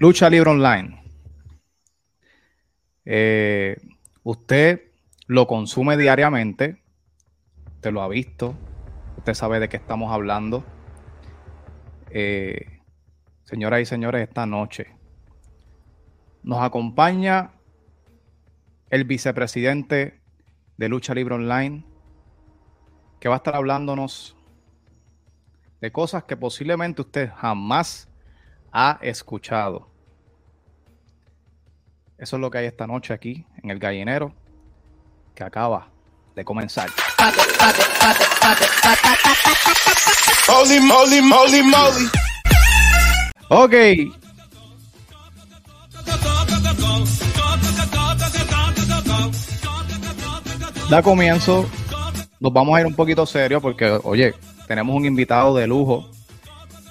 Lucha Libre Online. Eh, usted lo consume diariamente, usted lo ha visto, usted sabe de qué estamos hablando. Eh, señoras y señores, esta noche nos acompaña el vicepresidente de Lucha Libre Online, que va a estar hablándonos de cosas que posiblemente usted jamás ha escuchado. Eso es lo que hay esta noche aquí en el gallinero que acaba de comenzar. Ok. Da comienzo. Nos vamos a ir un poquito serio porque, oye, tenemos un invitado de lujo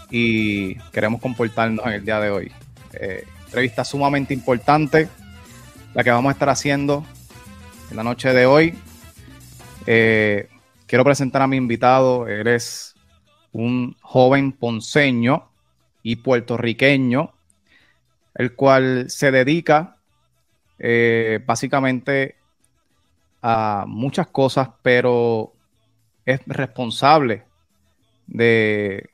y queremos comportarnos en el día de hoy. Eh, entrevista sumamente importante la que vamos a estar haciendo en la noche de hoy. Eh, quiero presentar a mi invitado. Él es un joven ponceño y puertorriqueño, el cual se dedica eh, básicamente a muchas cosas, pero es responsable de,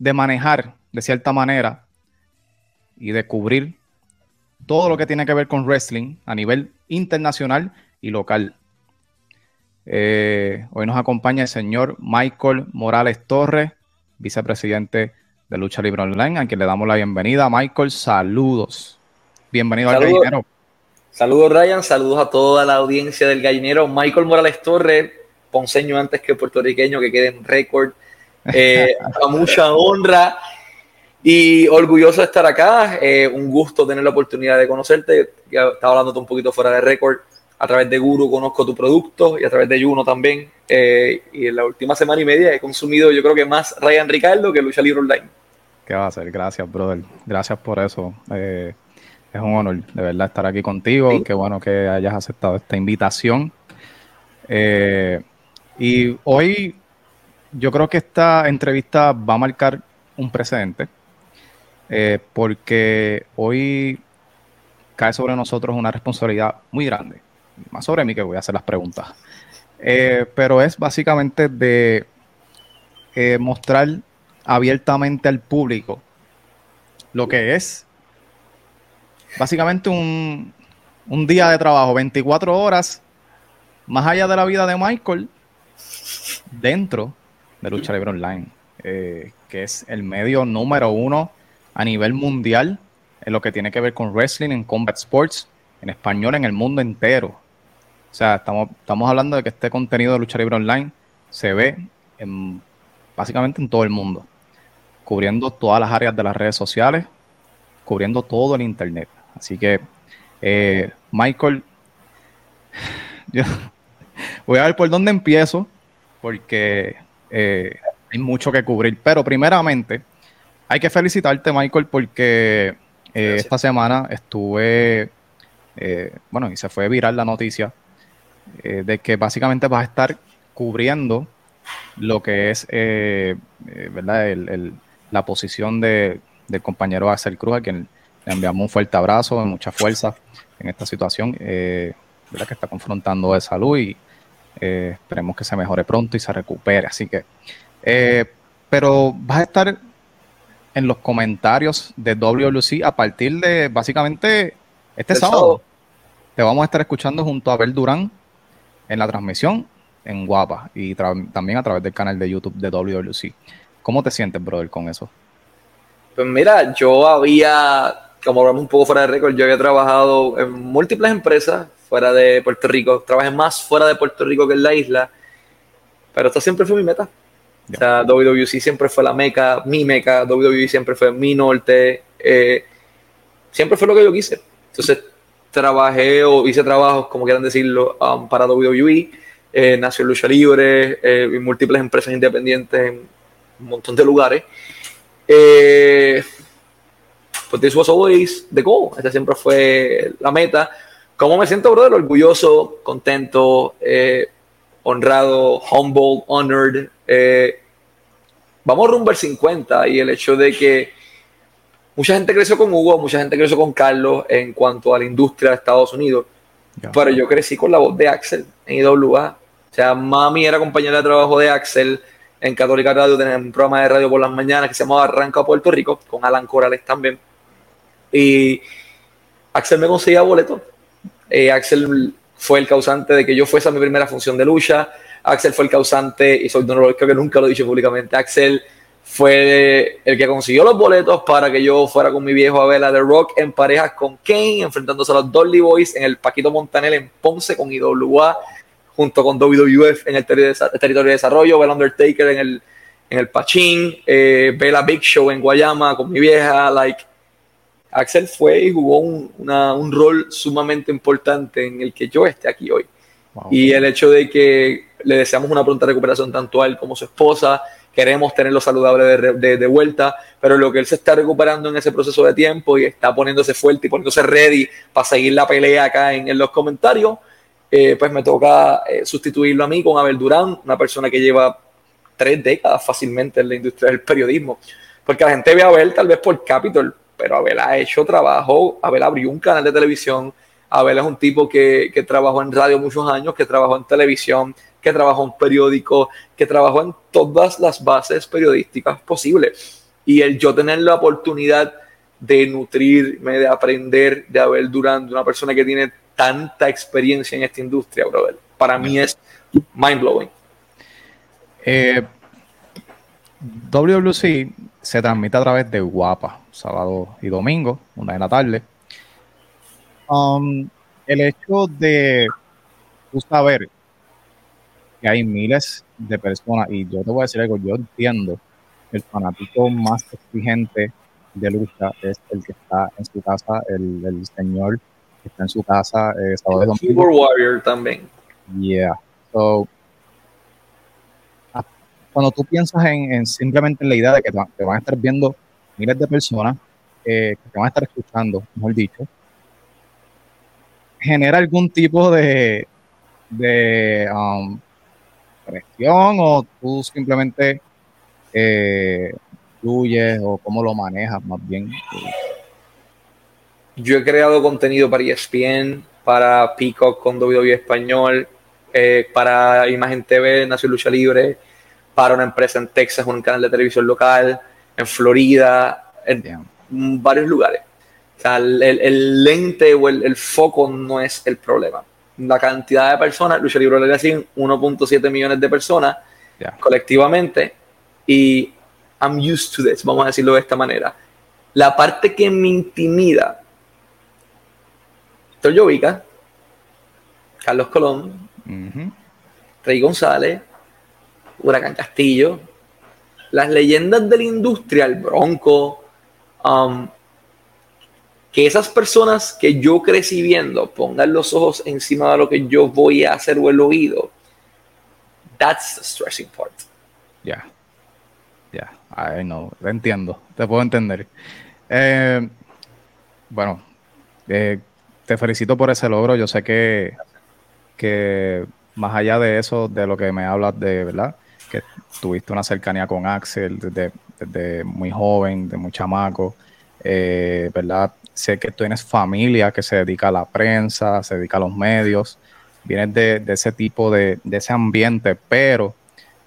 de manejar de cierta manera y de cubrir todo lo que tiene que ver con wrestling a nivel internacional y local. Eh, hoy nos acompaña el señor Michael Morales Torres, vicepresidente de Lucha Libre Online, a quien le damos la bienvenida. Michael, saludos. Bienvenido al gallinero. Saludos, Ryan. Saludos a toda la audiencia del gallinero. Michael Morales Torres, ponceño antes que puertorriqueño, que quede en récord. Eh, a mucha honra y orgulloso de estar acá. Eh, un gusto tener la oportunidad de conocerte. Ya estaba hablando un poquito fuera de récord. A través de Guru conozco tu producto y a través de Juno también. Eh, y en la última semana y media he consumido, yo creo que más Ryan Ricardo que Lucha Libre Online. ¿Qué va a hacer? Gracias, brother. Gracias por eso. Eh, es un honor, de verdad, estar aquí contigo. Qué bueno que hayas aceptado esta invitación. y hoy yo creo que esta entrevista va a marcar un precedente eh, porque hoy cae sobre nosotros una responsabilidad muy grande, más sobre mí que voy a hacer las preguntas, eh, pero es básicamente de eh, mostrar abiertamente al público lo que es básicamente un, un día de trabajo, 24 horas, más allá de la vida de Michael, dentro de Lucha Libre Online, que es el medio número uno a nivel mundial en lo que tiene que ver con wrestling, en combat sports, en español, en el mundo entero. O sea, estamos, estamos hablando de que este contenido de lucha libre online se ve en, básicamente en todo el mundo, cubriendo todas las áreas de las redes sociales, cubriendo todo el internet. Así que, eh, Michael, yo voy a ver por dónde empiezo, porque eh, hay mucho que cubrir. Pero primeramente, hay que felicitarte, Michael, porque eh, esta semana estuve, eh, bueno, y se fue viral la noticia eh, de que básicamente vas a estar cubriendo lo que es, ¿verdad? la posición de, del compañero Axel Cruz, a quien le enviamos un fuerte abrazo, mucha fuerza en esta situación, ¿verdad? Que está confrontando de salud y esperemos que se mejore pronto y se recupere. Así que, pero vas a estar en los comentarios de WLC a partir de básicamente este sábado. Te vamos a estar escuchando junto a Abel Durán en la transmisión en Guapa y también a través del canal de YouTube de WLC. ¿Cómo te sientes, brother, con eso? Pues mira, yo había, como hablamos un poco fuera de récord, yo había trabajado en múltiples empresas fuera de Puerto Rico. Trabajé más fuera de Puerto Rico que en la isla, pero esta siempre fue mi meta. O sea, WWC siempre fue la meca, mi meca, WWE siempre fue mi norte, eh, siempre fue lo que yo quise. Entonces, trabajé o hice trabajos, como quieran decirlo, um, para WWE, eh, nació Lucha Libre, eh, múltiples empresas independientes en un montón de lugares. Eh, pues this was always the goal, esta siempre fue la meta. ¿Cómo me siento, brother? Orgulloso, contento, eh, honrado, humble, honored. Eh, vamos rumbo al 50 y el hecho de que mucha gente creció con Hugo, mucha gente creció con Carlos en cuanto a la industria de Estados Unidos. Pero yo crecí con la voz de Axel en IWA. O sea, mami era compañera de trabajo de Axel en Católica Radio, tenía un programa de radio por las mañanas que se llamaba Arranca Puerto Rico, con Alan Corales también. Y Axel me conseguía boletos. Eh, Axel fue el causante de que yo fuese a mi primera función de lucha. Axel fue el causante, y soy creo que nunca lo he dicho públicamente. Axel fue el que consiguió los boletos para que yo fuera con mi viejo a ver a The Rock en parejas con Kane, enfrentándose a los Dolly Boys en el Paquito Montanel en Ponce con IWA, junto con WWF en el territorio de desarrollo, ver Undertaker en el, en el Pachín, eh, la Big Show en Guayama con mi vieja, like. Axel fue y jugó un, un rol sumamente importante en el que yo esté aquí hoy. Y el hecho de que le deseamos una pronta recuperación tanto a él como a su esposa, queremos tenerlo saludable de, de, vuelta, pero lo que él se está recuperando en ese proceso de tiempo y está poniéndose fuerte y poniéndose ready para seguir la pelea acá en, en los comentarios, eh, pues me toca eh, sustituirlo a mí con Abel Durán, una persona que lleva tres décadas fácilmente en la industria del periodismo, porque la gente ve a Abel tal vez por Capitol, pero Abel ha hecho trabajo, Abel abrió un canal de televisión, Abel es un tipo que, que trabajó en radio muchos años, que trabajó en televisión, que trabajó en periódico, que trabajó en todas las bases periodísticas posibles. Y el yo tener la oportunidad de nutrirme, de aprender de Abel Durán, una persona que tiene tanta experiencia en esta industria, brother, para mí es mind blowing. Eh, WWC se transmite a través de Guapa, sábado y domingo, una de la tarde. Um, el hecho de saber que hay miles de personas, y yo te voy a decir algo, yo entiendo, el fanático más exigente de lucha es el que está en su casa, el, el señor que está en su casa eh, sábado Warrior también. Yeah. So, cuando tú piensas en, simplemente en la idea de que te, van a estar viendo miles de personas, eh, que te van a estar escuchando, mejor dicho, genera algún tipo de, um, presión o tú simplemente eh, fluyes o cómo lo manejas más bien? Yo he creado contenido para ESPN, para Peacock con WWE Español, eh, para Imagen TV, Nación Lucha Libre, para una empresa en Texas, un canal de televisión local, en Florida, en varios lugares. O sea, el, lente o el, foco no es el problema la cantidad de personas, Lucha Libre Legacy, 1.7 millones de personas colectivamente, y I'm used to this, vamos a decirlo de esta manera. La parte que me intimida, Héctor Llovica, Carlos Colón, Rey González, Huracán Castillo, las leyendas de la industria, el Bronco, um, que esas personas que yo crecí viendo pongan los ojos encima de lo que yo voy a hacer o el oído, that's the stressing part. Ya, ya, I know, te entiendo, te puedo entender. Eh, bueno, eh, te felicito por ese logro. Yo sé que, que más allá de eso, de lo que me hablas de, ¿verdad? Que tuviste una cercanía con Axel desde, muy joven, de muy chamaco, eh, ¿verdad? sé que tú tienes familia que se dedica a la prensa, se dedica a los medios, vienes de, ese tipo de, ese ambiente, pero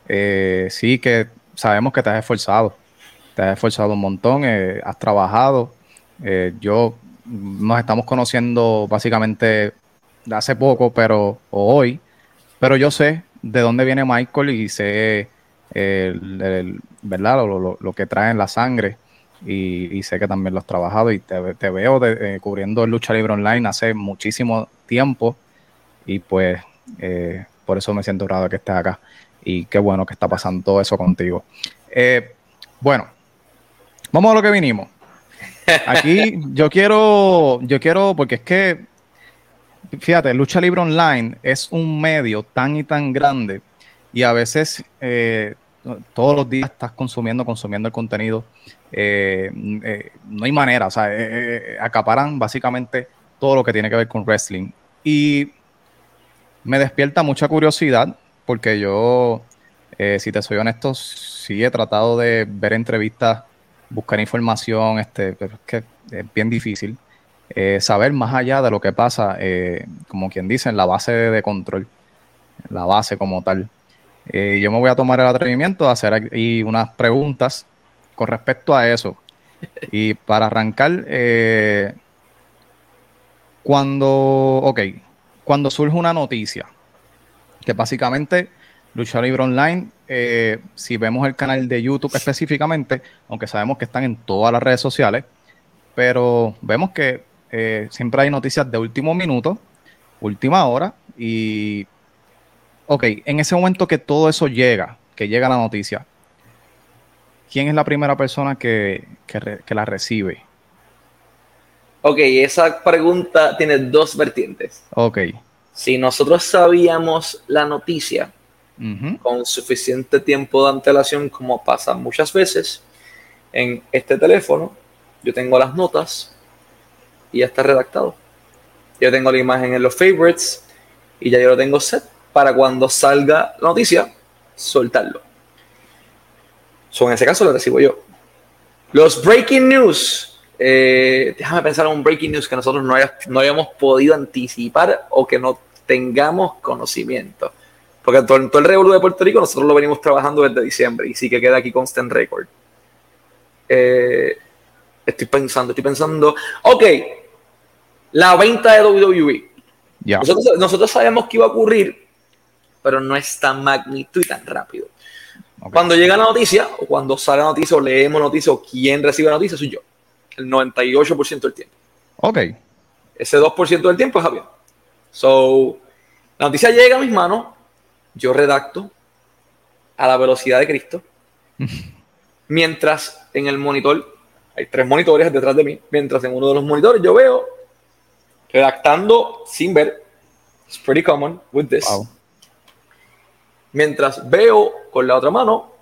eh, sí que sabemos que te has esforzado, te has esforzado un montón, eh, has trabajado. Yo nos estamos conociendo básicamente hace poco, pero hoy, pero yo sé de dónde viene Michael y sé ¿verdad? Lo, lo, que trae en la sangre y, sé que también lo has trabajado y te, veo de, eh, cubriendo el Lucha Libre Online hace muchísimo tiempo y pues eh, por eso me siento honrado que estés acá y qué bueno que está pasando todo eso contigo. Eh, bueno, vamos a lo que vinimos. Aquí yo quiero, yo quiero, porque es que, fíjate, Lucha Libre Online es un medio tan y tan grande y a veces todos los días estás consumiendo, consumiendo el contenido eh, eh, no hay manera, o sea, eh, acaparan básicamente todo lo que tiene que ver con wrestling. Y me despierta mucha curiosidad porque yo, si te soy honesto, sí he tratado de ver entrevistas buscar información, este, es que es bien difícil. Eh, saber más allá de lo que pasa, eh, como quien dice, en la base de control, la base como tal. Eh, yo me voy a tomar el atrevimiento de hacer aquí unas preguntas con respecto a eso. Y para arrancar, cuando, ok, cuando surge una noticia, que básicamente Lucha Libre Online, si vemos el canal de YouTube específicamente, aunque sabemos que están en todas las redes sociales, pero vemos que eh, siempre hay noticias de último minuto, última hora, y ok, en ese momento que todo eso llega, que llega la noticia, ¿quién es la primera persona que, que, la recibe? Ok, esa pregunta tiene dos vertientes. Ok. Si nosotros sabíamos la noticia con suficiente tiempo de antelación, como pasa muchas veces en este teléfono, yo tengo las notas y ya está redactado. Yo tengo la imagen en los favorites y ya yo lo tengo set para cuando salga la noticia, soltarlo. So, en ese caso lo recibo yo. Los breaking news. Eh, déjame pensar en un breaking news que nosotros no, no hayamos podido anticipar o que no tengamos conocimiento. Porque todo, todo el revuelo de Puerto Rico nosotros lo venimos trabajando desde diciembre y sí que queda aquí constant record. Eh, estoy pensando, estoy pensando. Ok, la venta de WWE. Nosotros, sabemos que iba a ocurrir, pero no es tan magnitud y tan rápido. Cuando llega la noticia, o cuando sale la noticia, o leemos noticia, o quien recibe la noticia, soy yo. El 98% del tiempo. Ok. Ese 2% del tiempo es Javier. So, la noticia llega a mis manos, yo redacto a la velocidad de Cristo, mientras en el monitor, hay tres monitores detrás de mí, mientras en uno de los monitores yo veo redactando sin ver. It's pretty common with this. Mientras veo con la otra mano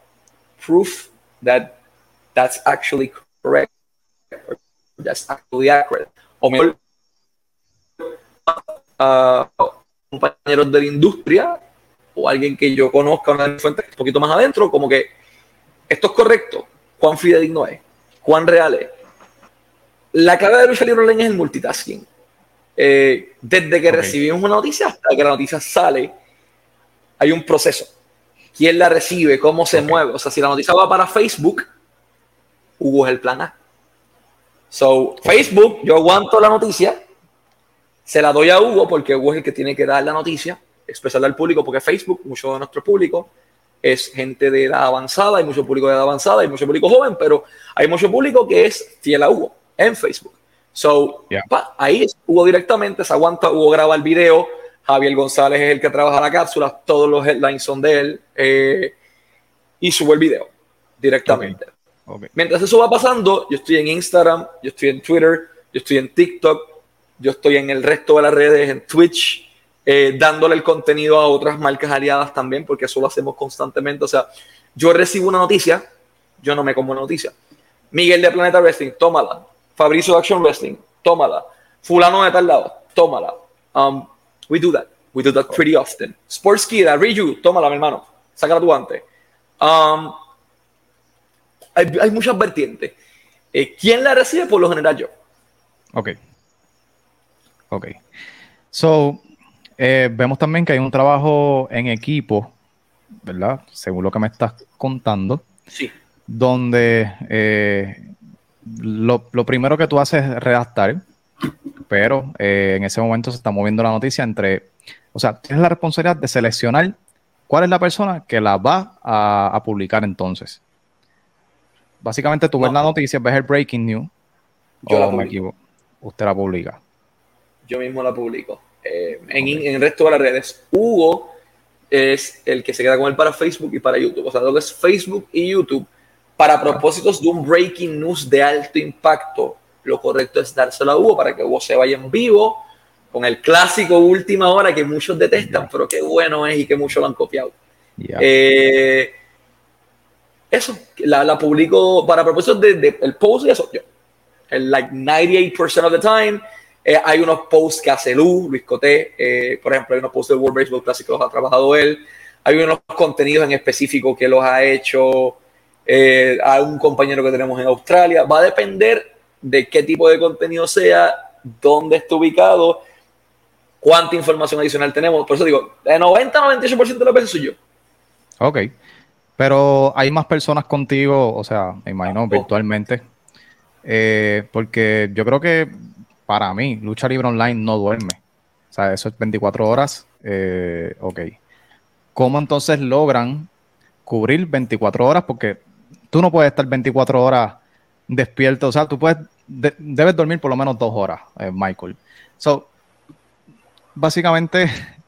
proof that that's actually correct. That's actually accurate. O mejor, uh, compañeros de la industria o alguien que yo conozca, una fuente un poquito más adentro, como que esto es correcto. ¿Cuán fidedigno es? ¿Cuán real es? La clave de lucha libre online es el multitasking. Eh, desde que recibimos una noticia hasta que la noticia sale, hay un proceso. ¿Quién la recibe? ¿Cómo se mueve? O sea, si la noticia va para Facebook, Hugo es el plan A. So, Facebook, yo aguanto la noticia, se la doy a Hugo porque Hugo es el que tiene que dar la noticia, expresarla al público, porque Facebook, mucho de nuestro público, es gente de edad avanzada, hay mucho público de edad avanzada, hay mucho público joven, pero hay mucho público que es fiel a Hugo en Facebook. So, ahí Hugo directamente, se aguanta, Hugo graba el video, Javier González es el que trabaja la cápsula, todos los headlines son de él, eh, y subo el video directamente. Mientras eso va pasando, yo estoy en Instagram, yo estoy en Twitter, yo estoy en TikTok, yo estoy en el resto de las redes, en Twitch, eh, dándole el contenido a otras marcas aliadas también, porque eso lo hacemos constantemente. O sea, yo recibo una noticia, yo no me como una noticia. Miguel de Planeta Wrestling, tómala. Fabricio Action Wrestling, tómala. Fulano de tal lado, tómala. Um, we do that. We do that pretty often. Sports Kid, Riju, tómala, mi hermano. Sácala tu guante. Um, hay, muchas vertientes. Eh, ¿Quién la recibe? Por lo general yo. Ok. Ok. So, eh, vemos también que hay un trabajo en equipo, ¿verdad? Según lo que me estás contando. Sí. Donde eh, lo, primero que tú haces es redactar, pero eh, en ese momento se está moviendo la noticia entre, o sea, tienes la responsabilidad de seleccionar cuál es la persona que la va a, publicar entonces. Básicamente tú ves la noticia, ves el breaking news, yo la me equivoco, usted la publica. Yo mismo la publico. Eh, en, en, el resto de las redes. Hugo es el que se queda con él para Facebook y para YouTube. O sea, lo que es Facebook y YouTube para propósitos de un breaking news de alto impacto, lo correcto es dárselo a Hugo para que Hugo se vaya en vivo con el clásico última hora que muchos detestan, pero qué bueno es y que muchos lo han copiado. Eh, eso, la, la, publico para propósitos del de, el post y eso, yo. El like 98% of the time. Eh, hay unos posts que hace Lu, Luis Coté, eh, por ejemplo, hay unos posts del World Baseball Classic que los ha trabajado él. Hay unos contenidos en específico que los ha hecho eh, a un compañero que tenemos en Australia. Va a depender de qué tipo de contenido sea, dónde esté ubicado, cuánta información adicional tenemos. Por eso digo, de 90-98% de las veces soy yo. Ok. Pero hay más personas contigo, o sea, me imagino, oh. virtualmente. Eh, porque yo creo que para mí, lucha libre online no duerme. O sea, eso es 24 horas. Eh, ok. ¿Cómo entonces logran cubrir 24 horas? Porque tú no puedes estar 24 horas despierto. O sea, tú puedes, debes dormir por lo menos dos horas, eh, Michael. So, básicamente.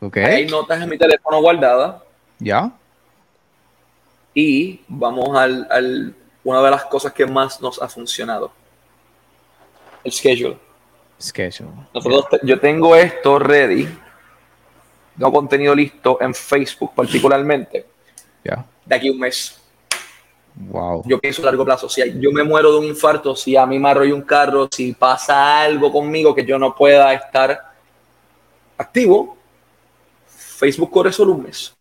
Okay. Hay notas en mi teléfono guardadas. Ya. Y vamos al, al una de las cosas que más nos ha funcionado. El schedule. Schedule. yo tengo esto ready. Tengo contenido listo en Facebook particularmente. Ya. De aquí a un mes. Wow. Yo pienso a largo plazo. Si yo me muero de un infarto, si a mí me arrolla un carro, si pasa algo conmigo que yo no pueda estar activo, Facebook corre solo un mes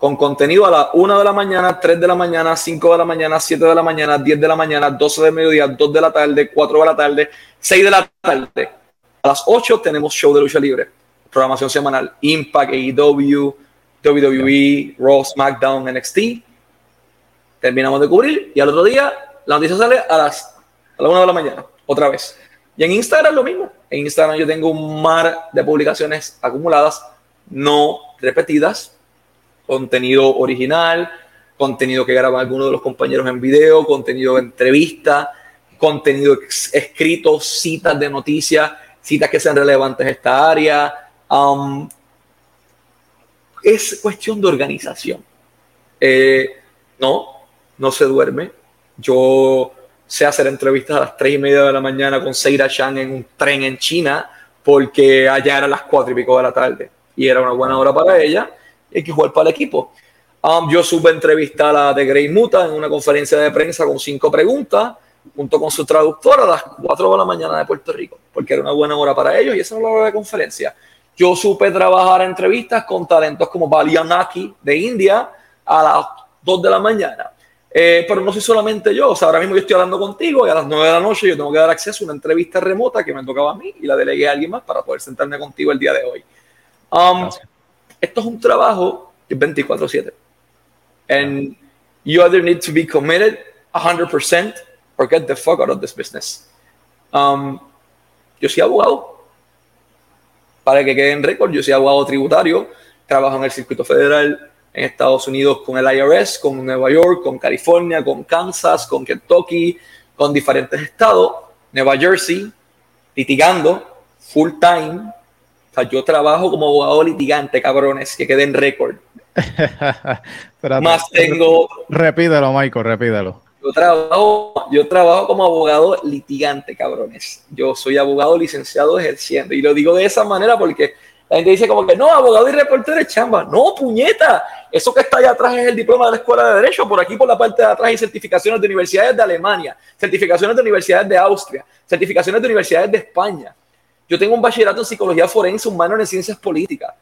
con contenido a las 1 de la mañana, 3 de la mañana, 5 de la mañana, 7 de la mañana, 10 de la mañana, 12 de mediodía, 2 de la tarde, 4 de la tarde, 6 de la tarde. A las 8 tenemos show de lucha libre, programación semanal, Impact, AEW, WWE, Raw, SmackDown, NXT. Terminamos de cubrir y al otro día la noticia sale a las a la 1 de la mañana, otra vez. Y en Instagram lo mismo. En Instagram yo tengo un mar de publicaciones acumuladas, no repetidas, contenido original, contenido que graba alguno de los compañeros en video, contenido de entrevista, contenido escrito, citas de noticias, citas que sean relevantes a esta área. Um, es cuestión de organización. Eh, no, no se duerme. Yo sé hacer entrevistas a las tres y media de la mañana con Seira Chang en un tren en China porque allá eran las cuatro y pico de la tarde y era una buena hora para ella hay que jugar para el equipo. Um, yo supe entrevistar a The Grey Muta en una conferencia de prensa con cinco preguntas, junto con su traductora a las 4 de la mañana de Puerto Rico, porque era una buena hora para ellos y esa era la hora de conferencia. Yo supe trabajar entrevistas con talentos como Naki de India a las 2 de la mañana. Eh, pero no soy solamente yo, o sea, ahora mismo yo estoy hablando contigo y a las 9 de la noche yo tengo que dar acceso a una entrevista remota que me tocaba a mí y la delegué a alguien más para poder sentarme contigo el día de hoy. Um, esto es un trabajo de 24/7. And you either need to be committed 100% or get the fuck out of this business. Um, yo soy abogado. Para que quede en récord, yo soy abogado tributario. Trabajo en el circuito federal en Estados Unidos con el IRS, con Nueva York, con California, con Kansas, con Kentucky, con diferentes estados, Nueva Jersey, litigando full time o sea, yo trabajo como abogado litigante, cabrones, que queden récord. Más tengo. Repídelo, Michael, repídelo. Yo trabajo, yo trabajo como abogado litigante, cabrones. Yo soy abogado licenciado ejerciendo. Y lo digo de esa manera porque la gente dice como que no, abogado y reportero es chamba. No, puñeta. Eso que está allá atrás es el diploma de la Escuela de Derecho. Por aquí, por la parte de atrás, hay certificaciones de universidades de Alemania, certificaciones de universidades de Austria, certificaciones de universidades de España. Yo tengo un bachillerato en psicología forense, un minor en ciencias políticas.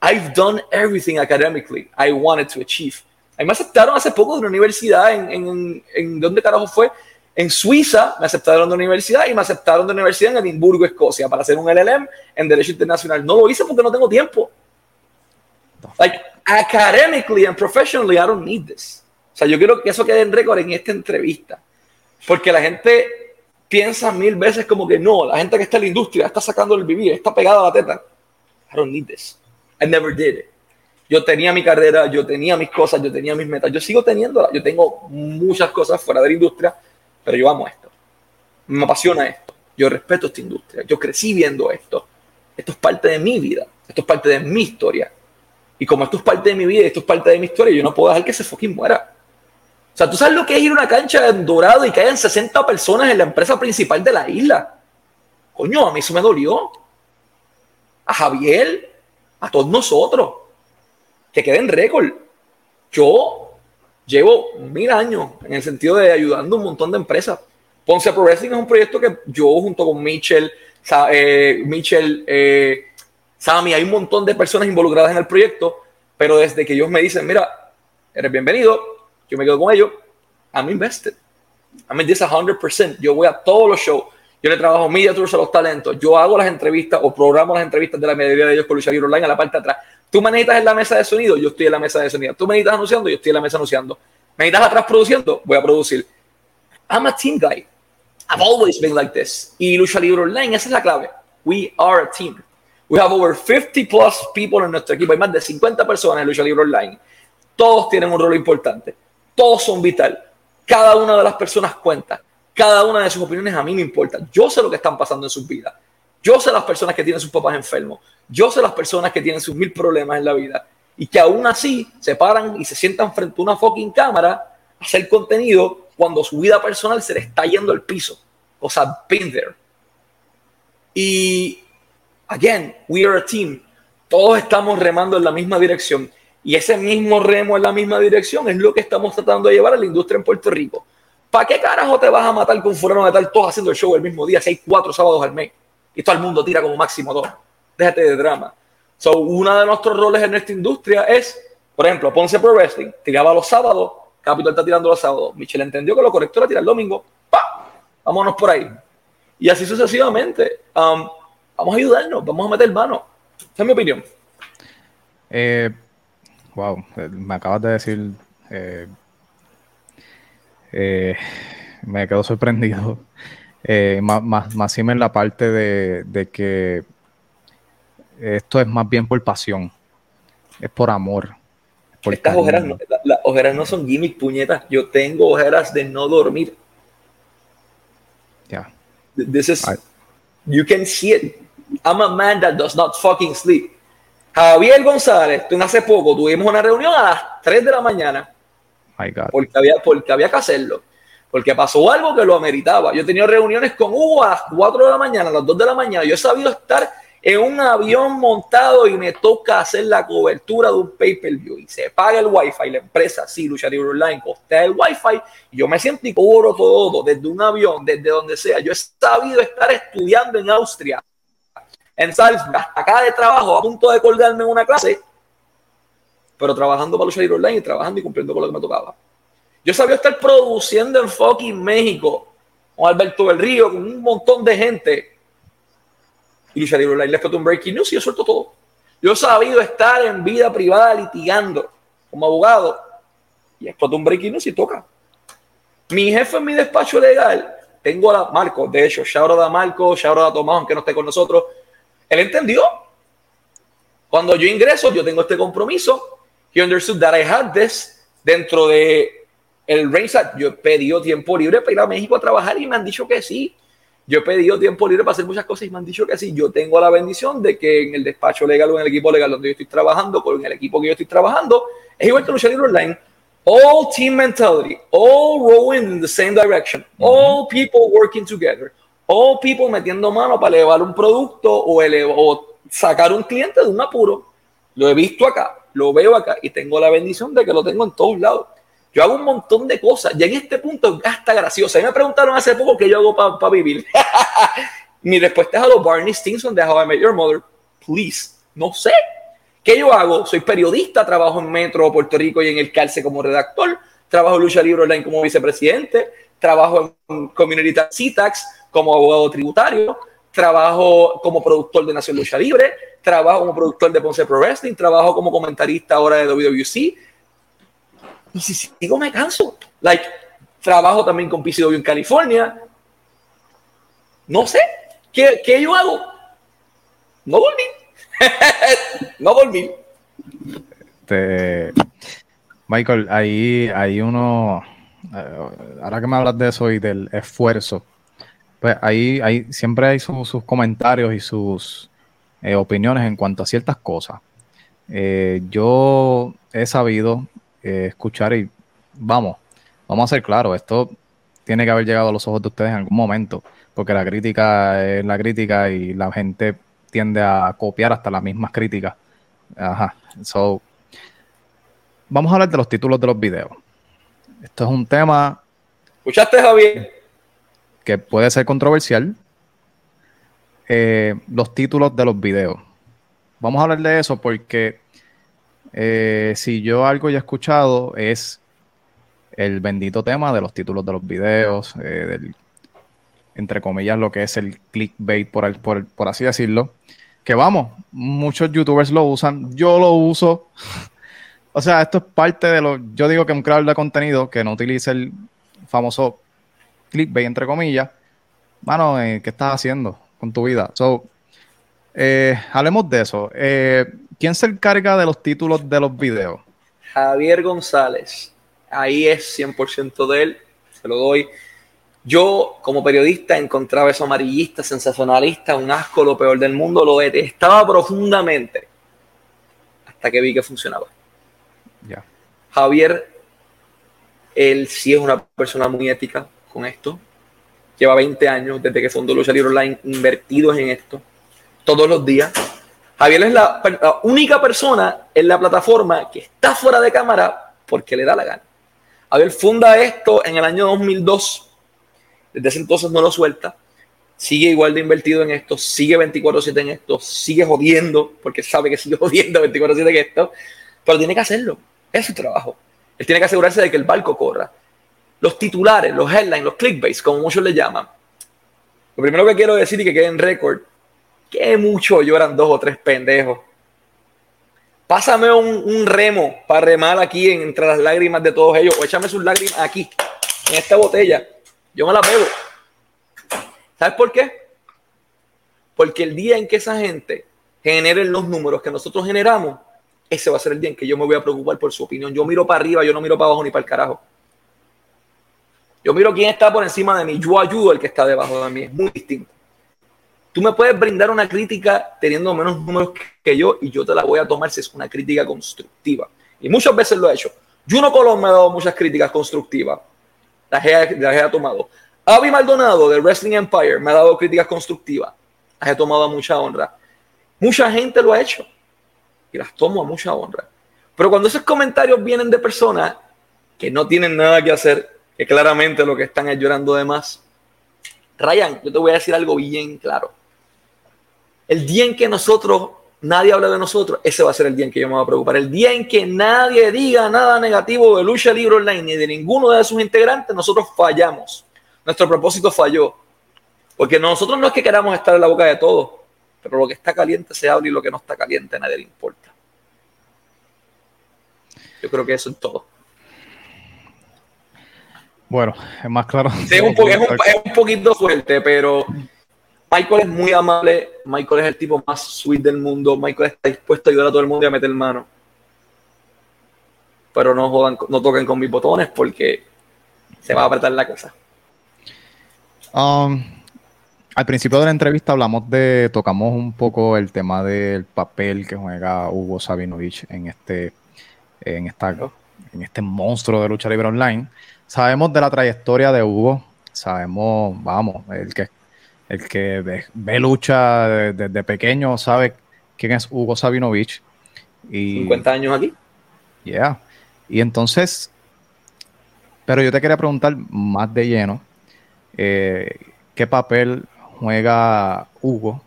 I've done everything academically I wanted to achieve. A mí me aceptaron hace poco de una universidad en, en, ¿dónde carajo fue? En Suiza me aceptaron de universidad y me aceptaron de universidad en Edimburgo, Escocia, para hacer un LLM en Derecho Internacional. No lo hice porque no tengo tiempo. Like, academically and professionally, I don't need this. O sea, yo quiero que eso quede en récord en esta entrevista. Porque la gente piensa mil veces como que no, la gente que está en la industria está sacando el vivir, está pegada a la teta. I don't need this. I never did it. Yo tenía mi carrera, yo tenía mis cosas, yo tenía mis metas, yo sigo teniéndolas, yo tengo muchas cosas fuera de la industria, pero yo amo esto. Me apasiona esto. Yo respeto esta industria. Yo crecí viendo esto. Esto es parte de mi vida. Esto es parte de mi historia. Y como esto es parte de mi vida, esto es parte de mi historia, yo no puedo dejar que se fucking muera. O sea, ¿tú sabes lo que es ir a una cancha en Dorado y que hayan 60 personas en la empresa principal de la isla? Coño, a mí eso me dolió. A Javier, a todos nosotros. Que queden récord. Yo llevo mil años en el sentido de ayudando a un montón de empresas. Ponce Pro Wrestling es un proyecto que yo junto con Mitchell, eh, Mitchell, eh, Sammy, hay un montón de personas involucradas en el proyecto, pero desde que ellos me dicen, mira, eres bienvenido, yo me quedo con ellos, I'm invested. I'm in this 100%. Yo voy a todos los shows, yo le trabajo media tours a los talentos, yo hago las entrevistas o programo las entrevistas de la mayoría de ellos con Lucha Libre Online a la parte de atrás. Tú me necesitas en la mesa de sonido, yo estoy en la mesa de sonido. Tú me necesitas anunciando, yo estoy en la mesa anunciando. Me necesitas atrás produciendo, voy a producir. I'm a team guy. I've always been like this. Y Lucha Libre Online, esa es la clave. We are a team. We have over 50 plus people en nuestro equipo. Hay más de 50 personas en Lucha Libre Online. Todos tienen un rol importante. Todos son vital. Cada una de las personas cuenta. Cada una de sus opiniones a mí me importa. Yo sé lo que están pasando en sus vidas. Yo sé las personas que tienen sus papás enfermos. Yo sé las personas que tienen sus mil problemas en la vida. Y que aún así se paran y se sientan frente a una fucking cámara a hacer contenido cuando su vida personal se le está yendo al piso. O sea, been there. Y, again, we are a team. Todos estamos remando en la misma dirección. Y ese mismo remo en la misma dirección es lo que estamos tratando de llevar a la industria en Puerto Rico. ¿Para qué carajo te vas a matar con fulano de tal todos haciendo el show el mismo día, seis, cuatro sábados al mes? Y todo el mundo tira como máximo dos. Déjate de drama. So, uno de nuestros roles en esta industria es, por ejemplo, Ponce Pro Wrestling, tiraba los sábados, Capital está tirando los sábados. Michelle entendió que lo correcto era el domingo. ¡Pah! Vámonos por ahí. Y así sucesivamente. Um, vamos a ayudarnos, vamos a meter mano. Esa es mi opinión. Eh, wow, me acabas de decir eh, eh, me quedo sorprendido. Más, más, más en la parte de, que esto es más bien por pasión, es por amor. Estas ojeras no, las ojeras no son gimmick, puñetas. Yo tengo ojeras de no dormir. Ya. This is, you can see it. I'm a man that does not fucking sleep. Javier González, tú hace poco tuvimos una reunión a las 3 de la mañana porque, había, porque había que hacerlo. Porque pasó algo que lo ameritaba. Yo he tenido reuniones con Hugo a las 4 de la mañana, a las 2 de la mañana. Yo he sabido estar en un avión montado y me toca hacer la cobertura de un pay-per-view y se paga el wifi, la empresa, sí, Lucha Libre Online, costea el wifi yo me siento y cobro todo, desde un avión, desde donde sea. Yo he sabido estar estudiando en Austria, en Salzburg, acá de trabajo, a punto de colgarme una clase pero trabajando para Lucha Libre Online y trabajando y cumpliendo con lo que me tocaba. Yo sabía estar produciendo en fucking México con Alberto del Río, con un montón de gente. Y Lucha Libre Online un breaking news y yo suelto todo. Yo he sabido estar en vida privada litigando como abogado y explotó un breaking news y toca. Mi jefe en mi despacho legal, tengo a Marco, de hecho, shout a Marco, shout a Tomás, aunque no esté con nosotros. Él entendió. Cuando yo ingreso, yo tengo este compromiso he understood that I had this dentro de el ringside. Yo pedido tiempo libre para ir a México a trabajar y me han dicho que sí. Yo he pedido tiempo libre para hacer muchas cosas y me han dicho que sí. Yo tengo la bendición de que en el despacho legal o en el equipo legal donde yo estoy trabajando, con el equipo que yo estoy trabajando, es igual que Lucha Libre Online. All team mentality, all rowing in the same direction, all people working together, all people metiendo mano para elevar un producto o, o sacar un cliente de un apuro. Lo he visto acá lo veo acá y tengo la bendición de que lo tengo en todos lados. Yo hago un montón de cosas y en este punto hasta gracioso. A mí me preguntaron hace poco qué yo hago para vivir. Mi respuesta es a los Barney Stinson de How I Met Your Mother. Please, no sé. ¿Qué yo hago? Soy periodista, trabajo en Metro, Puerto Rico y en el Calce como redactor. Trabajo en Lucha Libre Online como vicepresidente. Trabajo en Community Tax como abogado tributario. Trabajo como productor de Nación Lucha Libre trabajo como productor de Ponce Pro Wrestling, trabajo como comentarista ahora de WWC. Y si sigo me canso. Like, trabajo también con PCW en California. No sé. ¿Qué, qué yo hago? No volví. no volví. Michael, ahí hay uno. Eh, ahora que me hablas de eso y del esfuerzo, pues ahí, ahí siempre hay sus comentarios y sus eh, opiniones en cuanto a ciertas cosas. Eh, yo he sabido eh, escuchar y vamos, vamos a ser claros, esto tiene que haber llegado a los ojos de ustedes en algún momento, porque la crítica es la crítica y la gente tiende a copiar hasta las mismas críticas. Ajá. So, vamos a hablar de los títulos de los videos. Esto es un tema. ¿Escuchaste, Javier? Que puede ser controversial, eh, los títulos de los videos. Vamos a hablar de eso porque eh, si yo algo ya he escuchado es el bendito tema de los títulos de los videos, eh, entre comillas, lo que es el clickbait, por, por, por así decirlo. Que vamos, muchos youtubers lo usan, yo lo uso. o sea, esto es parte de lo. Yo digo que un creador de contenido que no utilice el famoso clickbait, entre comillas, mano, eh, ¿qué estás haciendo con tu vida? So, hablemos de eso. ¿Quién se encarga de los títulos de los videos? Javier González. Ahí es 100% de él. Se lo doy. Yo, como periodista, encontraba eso amarillista, sensacionalista, un asco, lo peor del mundo. Lo detestaba profundamente. Hasta que vi que funcionaba. Ya. Javier, él sí es una persona muy ética con esto. Lleva 20 años desde que fundó Lucha Libre Online invertidos en esto. Todos los días. Javier es la, única persona en la plataforma que está fuera de cámara porque le da la gana. Javier funda esto en el año 2002 desde ese entonces no lo suelta. Sigue igual de invertido en esto, sigue 24-7 en esto, sigue jodiendo, porque sabe que sigue jodiendo 24-7 en esto, pero tiene que hacerlo. Es su trabajo. Él tiene que asegurarse de que el barco corra. Los titulares, los headlines, los clickbaits, como muchos le llaman. Lo primero que quiero decir y que quede en récord, que mucho lloran dos o tres pendejos. Pásame un, remo para remar aquí entre las lágrimas de todos ellos, o échame sus lágrimas aquí, en esta botella yo me la bebo. ¿Sabes por qué? Porque el día en que esa gente genere los números que nosotros generamos, ese va a ser el día en que yo me voy a preocupar por su opinión. Yo miro para arriba, yo no miro para abajo ni para el carajo. Yo miro quién está por encima de mí, yo ayudo al que está debajo de mí. Es muy distinto. Tú me puedes brindar una crítica teniendo menos números que yo y yo te la voy a tomar si es una crítica constructiva. Y muchas veces lo he hecho. Juno Colón me ha dado muchas críticas constructivas las he, tomado. Avi Maldonado del Wrestling Empire me ha dado críticas constructivas. Las he tomado a mucha honra. Mucha gente lo ha hecho y las tomo a mucha honra. Pero cuando esos comentarios vienen de personas que no tienen nada que hacer, que claramente lo que están es llorando de más, Ryan, yo te voy a decir algo bien claro. El día en que nosotros nadie habla de nosotros, ese va a ser el día en que yo me voy a preocupar. El día en que nadie diga nada negativo de Lucha Libre Online ni de ninguno de sus integrantes, nosotros fallamos. Nuestro propósito falló. Porque nosotros no es que queramos estar en la boca de todos, pero lo que está caliente se habla y lo que no está caliente a nadie le importa. Yo creo que eso es todo. Bueno, es más claro. es, un, es un poquito fuerte, pero Michael es muy amable, Michael es el tipo más sweet del mundo, Michael está dispuesto a ayudar a todo el mundo y a meter mano. Pero no jodan, no toquen con mis botones porque se va a apretar la cosa. Um, al principio de la entrevista hablamos de, tocamos un poco el tema del papel que juega Hugo Sabinovich en este, en esta, en este monstruo de lucha libre online. Sabemos de la trayectoria de Hugo, sabemos, vamos, el que el que ve, lucha desde pequeño sabe quién es Hugo Sabinovich. Y, 50 años aquí. Yeah. Y entonces, pero yo te quería preguntar más de lleno, eh, ¿qué papel juega Hugo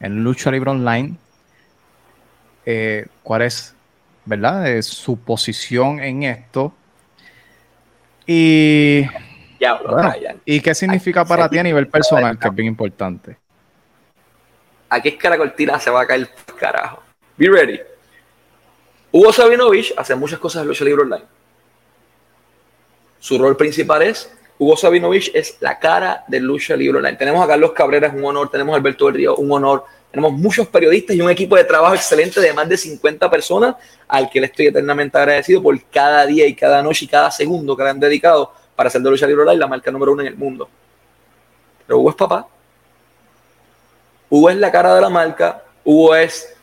en Lucha Libre Online? Eh, ¿Cuál es, verdad, su posición en esto? Y ¿Y qué significa para ti a nivel personal, que es bien importante? Aquí es Caracol Tira se va a caer carajo. Be ready. Hugo Sabinovich hace muchas cosas en lucha libre online. Su rol principal es, Hugo Sabinovich es la cara de lucha libre online. Tenemos a Carlos Cabrera, es un honor. Tenemos a Alberto del Río, un honor. Tenemos muchos periodistas y un equipo de trabajo excelente de más de 50 personas al que le estoy eternamente agradecido por cada día y cada noche y cada segundo que le han dedicado para ser de lucha libre la marca número uno en el mundo. Pero Hugo es papá. Hugo es la cara de la marca. Hugo es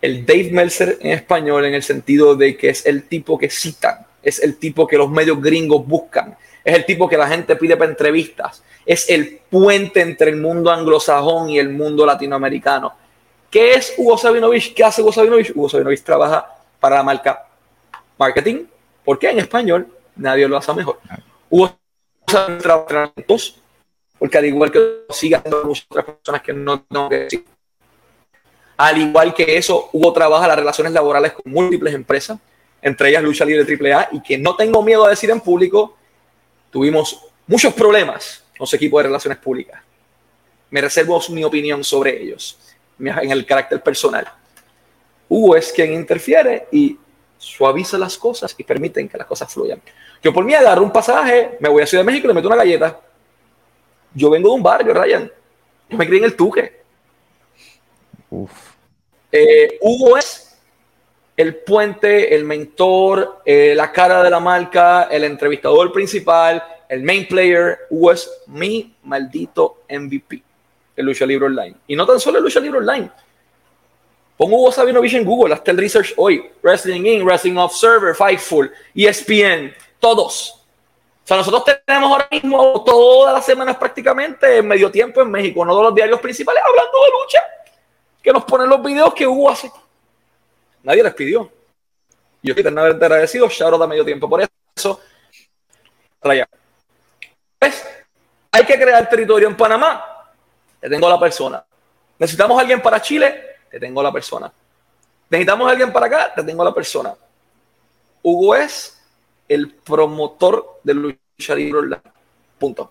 el Dave Meltzer en español en el sentido de que es el tipo que citan, es el tipo que los medios gringos buscan, es el tipo que la gente pide para entrevistas, es el puente entre el mundo anglosajón y el mundo latinoamericano. ¿Qué es Hugo Sabinovich? ¿Qué hace Hugo Sabinovich? Hugo Sabinovich trabaja para la marca marketing. ¿Por qué en español? Nadie lo hace mejor. Hubo porque al igual que sigan muchas otras personas que no tengo que decir. Al igual que eso, Hugo trabaja las relaciones laborales con múltiples empresas, entre ellas Lucha Libre AAA, y que no tengo miedo a decir en público, tuvimos muchos problemas con su equipo de relaciones públicas. Me reservo mi opinión sobre ellos, en el carácter personal. Hugo es quien interfiere y suaviza las cosas y permiten que las cosas fluyan. Yo por mí agarro un pasaje, me voy a Ciudad de México y le meto una galleta. Yo vengo de un barrio, Ryan. Yo me crié en el Tuque. Eh, Hugo es el puente, el mentor, eh, la cara de la marca, el entrevistador principal, el main player. Hugo es mi maldito MVP en Lucha Libre Online. Y no tan solo en Lucha Libre Online. Pongo Hugo Sabinovich en Google, hasta el research hoy. Wrestling In, Wrestling Observer, Fightful, ESPN, todos. O sea, nosotros tenemos ahora mismo todas las semanas prácticamente en medio tiempo en México, no de los diarios principales, hablando de lucha, que nos ponen los videos que Hugo hace. Nadie les pidió. Yo estoy eternamente agradecido, Shadow da medio tiempo. Por eso. ¿Ves? Hay que crear territorio en Panamá. Te tengo la persona. Necesitamos alguien para Chile. Te tengo la persona. Necesitamos alguien para acá. Te tengo la persona. Hugo es el promotor de lucha libre Punto.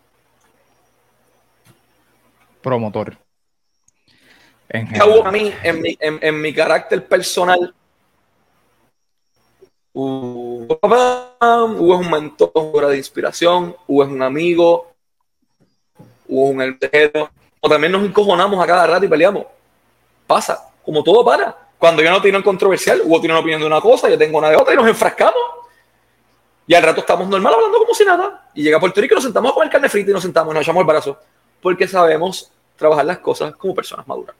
Promotor. En a mí, en mi, en, mi carácter personal, Hugo, es un mentor de inspiración, Hugo es un amigo, Hugo es un hermano. O también nos encojonamos a cada rato y peleamos. Pasa, como todo para. Cuando yo no un controversial, Hugo tiene una opinión de una cosa, yo tengo una de otra y nos enfrascamos. Y al rato estamos normal hablando como si nada. Y llega a Puerto Rico y nos sentamos a comer carne frita y nos sentamos, nos echamos el brazo. Porque sabemos trabajar las cosas como personas maduras.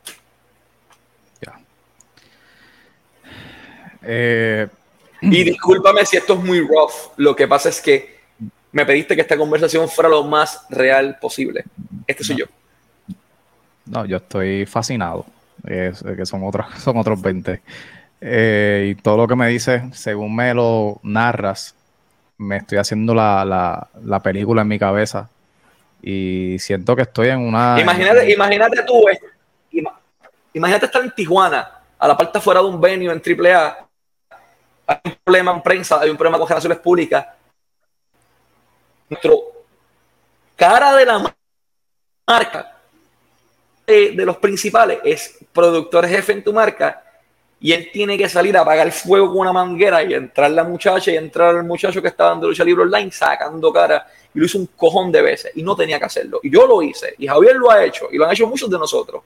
Ya. Eh, y discúlpame si esto es muy rough. Lo que pasa es que me pediste que esta conversación fuera lo más real posible. Este soy yo. No, yo estoy fascinado. Es, que son otros, son otros 20. Eh, y todo lo que me dices, según me lo narras, me estoy haciendo la, película en mi cabeza y siento que estoy en una... Imagínate, imagínate tú, eh, imagínate estar en Tijuana, a la parte fuera de un venue en AAA, hay un problema en prensa, hay un problema con relaciones públicas. Nuestro cara de la marca, de, de los principales, es productor jefe en tu marca y él tiene que salir a apagar el fuego con una manguera y entrar la muchacha y entrar el muchacho que estaba dando lucha libre online sacando cara y lo hizo un cojón de veces y no tenía que hacerlo. Y yo lo hice y Javier lo ha hecho y lo han hecho muchos de nosotros.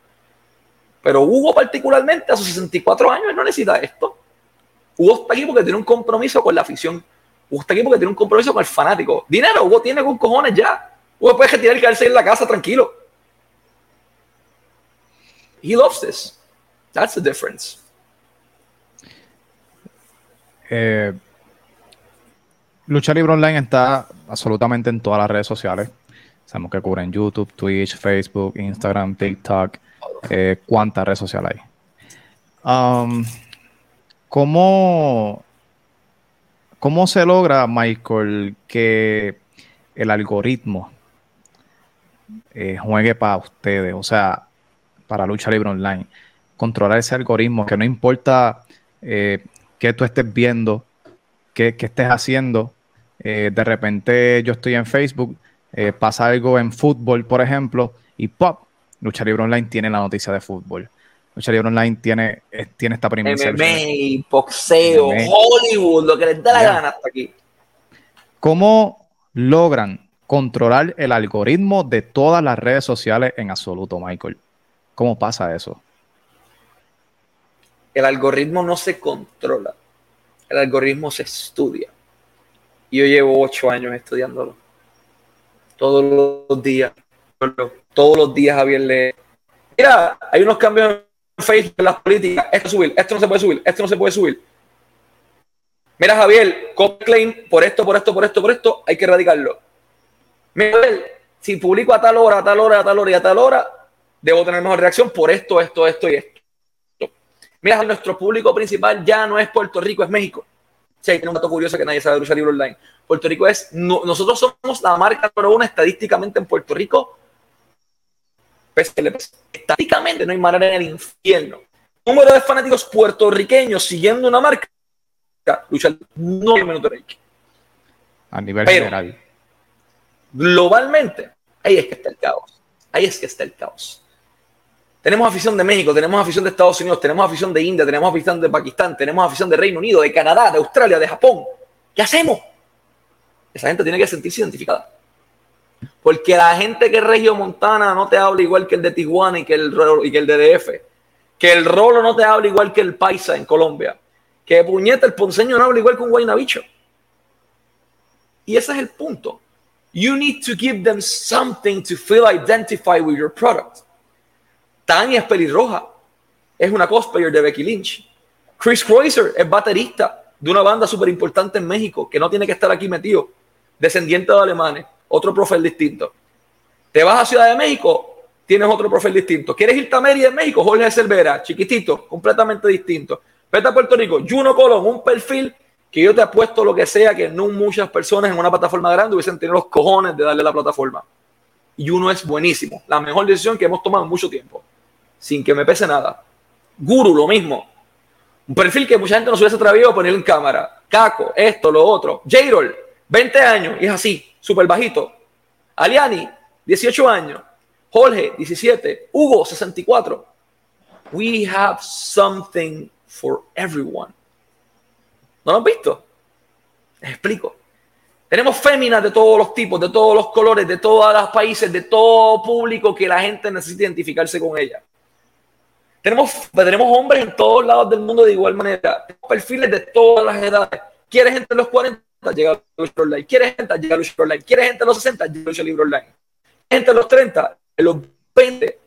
Pero Hugo particularmente a sus 64 años no necesita esto. Hugo está aquí porque tiene un compromiso con la afición. Hugo está aquí porque tiene un compromiso con el fanático. Dinero Hugo tiene con cojones ya. Hugo puede retirar y quedarse en la casa tranquilo. He loves this. That's the difference eh, Lucha Libre Online está absolutamente en todas las redes sociales. Sabemos que cubren YouTube, Twitch, Facebook, Instagram, TikTok. Eh, ¿Cuántas redes sociales hay? Um, ¿cómo, ¿Cómo se logra, Michael, que el algoritmo eh, juegue para ustedes? O sea, para Lucha Libre Online. Controlar ese algoritmo, que no importa eh, que tú estés viendo, que, estés haciendo. Eh, de repente yo estoy en Facebook, eh, pasa algo en fútbol, por ejemplo, y ¡pop! Lucha Libre Online tiene la noticia de fútbol. Lucha Libre Online tiene, tiene esta primicia. MMA, boxeo, Hollywood, lo que les da la gana hasta aquí. ¿Cómo logran controlar el algoritmo de todas las redes sociales en absoluto, Michael? ¿Cómo pasa eso? El algoritmo no se controla, el algoritmo se estudia. Y yo llevo ocho años estudiándolo. Todos los días. Todos los días Javier lee. Mira, hay unos cambios en Facebook, en las políticas. Esto subir, esto no se puede subir, esto no se puede subir. Mira, Javier, claim por esto, por esto, por esto, por esto, hay que erradicarlo. Mira, Javier, si publico a tal hora, a tal hora, a tal hora y a tal hora, debo tener mejor reacción por esto, esto, esto y esto. Mira, nuestro público principal ya no es Puerto Rico, es México. Sí, hay un dato curioso que nadie sabe de Lucha Libre Online. Puerto Rico es, nosotros somos la marca número uno estadísticamente en Puerto Rico. Estadísticamente no hay manera en el infierno número de fanáticos puertorriqueños siguiendo una marca, lucha no hay de Reiki. A nivel general. Globalmente, ahí es que está el caos. Ahí es que está el caos. Tenemos afición de México, tenemos afición de Estados Unidos, tenemos afición de India, tenemos afición de Pakistán, tenemos afición de Reino Unido, de Canadá, de Australia, de Japón. ¿Qué hacemos? Esa gente tiene que sentirse identificada. Porque la gente que es Regio Montana no te habla igual que el de Tijuana y que el, y que el de DF. Que el Rolo no te habla igual que el Paisa en Colombia. Que Puñeta, el Ponceño no habla igual que un Guaynabicho. Y ese es el punto. You need to give them something to feel identified with your product. Tania es pelirroja. Es una cosplayer de Becky Lynch. Chris Kreuzer es baterista de una banda súper importante en México que no tiene que estar aquí metido. Descendiente de alemanes. Otro profil distinto. Te vas a Ciudad de México, tienes otro profil distinto. ¿Quieres irte a Mérida en México? Jorge Cervera, chiquitito, completamente distinto. Vete a Puerto Rico, Juno Colón, un perfil que yo te apuesto lo que sea que no muchas personas en una plataforma grande hubiesen tenido los cojones de darle la plataforma. Y uno es buenísimo. La mejor decisión que hemos tomado en mucho tiempo. Sin que me pese nada. Guru, lo mismo. Un perfil que mucha gente no se hubiese atrevido a poner en cámara. Caco, esto, lo otro. j 20 años, y es así, súper bajito. Aliani, 18 años. Jorge, 17. Hugo, 64. We have something for everyone. ¿No lo han visto? Les explico. Tenemos féminas de todos los tipos, de todos los colores, de todos los países, de todo público que la gente necesita identificarse con ella. Tenemos, tenemos hombres en todos lados del mundo de igual manera. Tenemos perfiles de todas las edades. ¿Quieres gente de los 40? Llega a Lucha Online. ¿Quieres gente? Llega a Lucha Online. ¿Quieres gente de los 60? Llega a Lucha Libre Online. Gente de los 30? De los 20.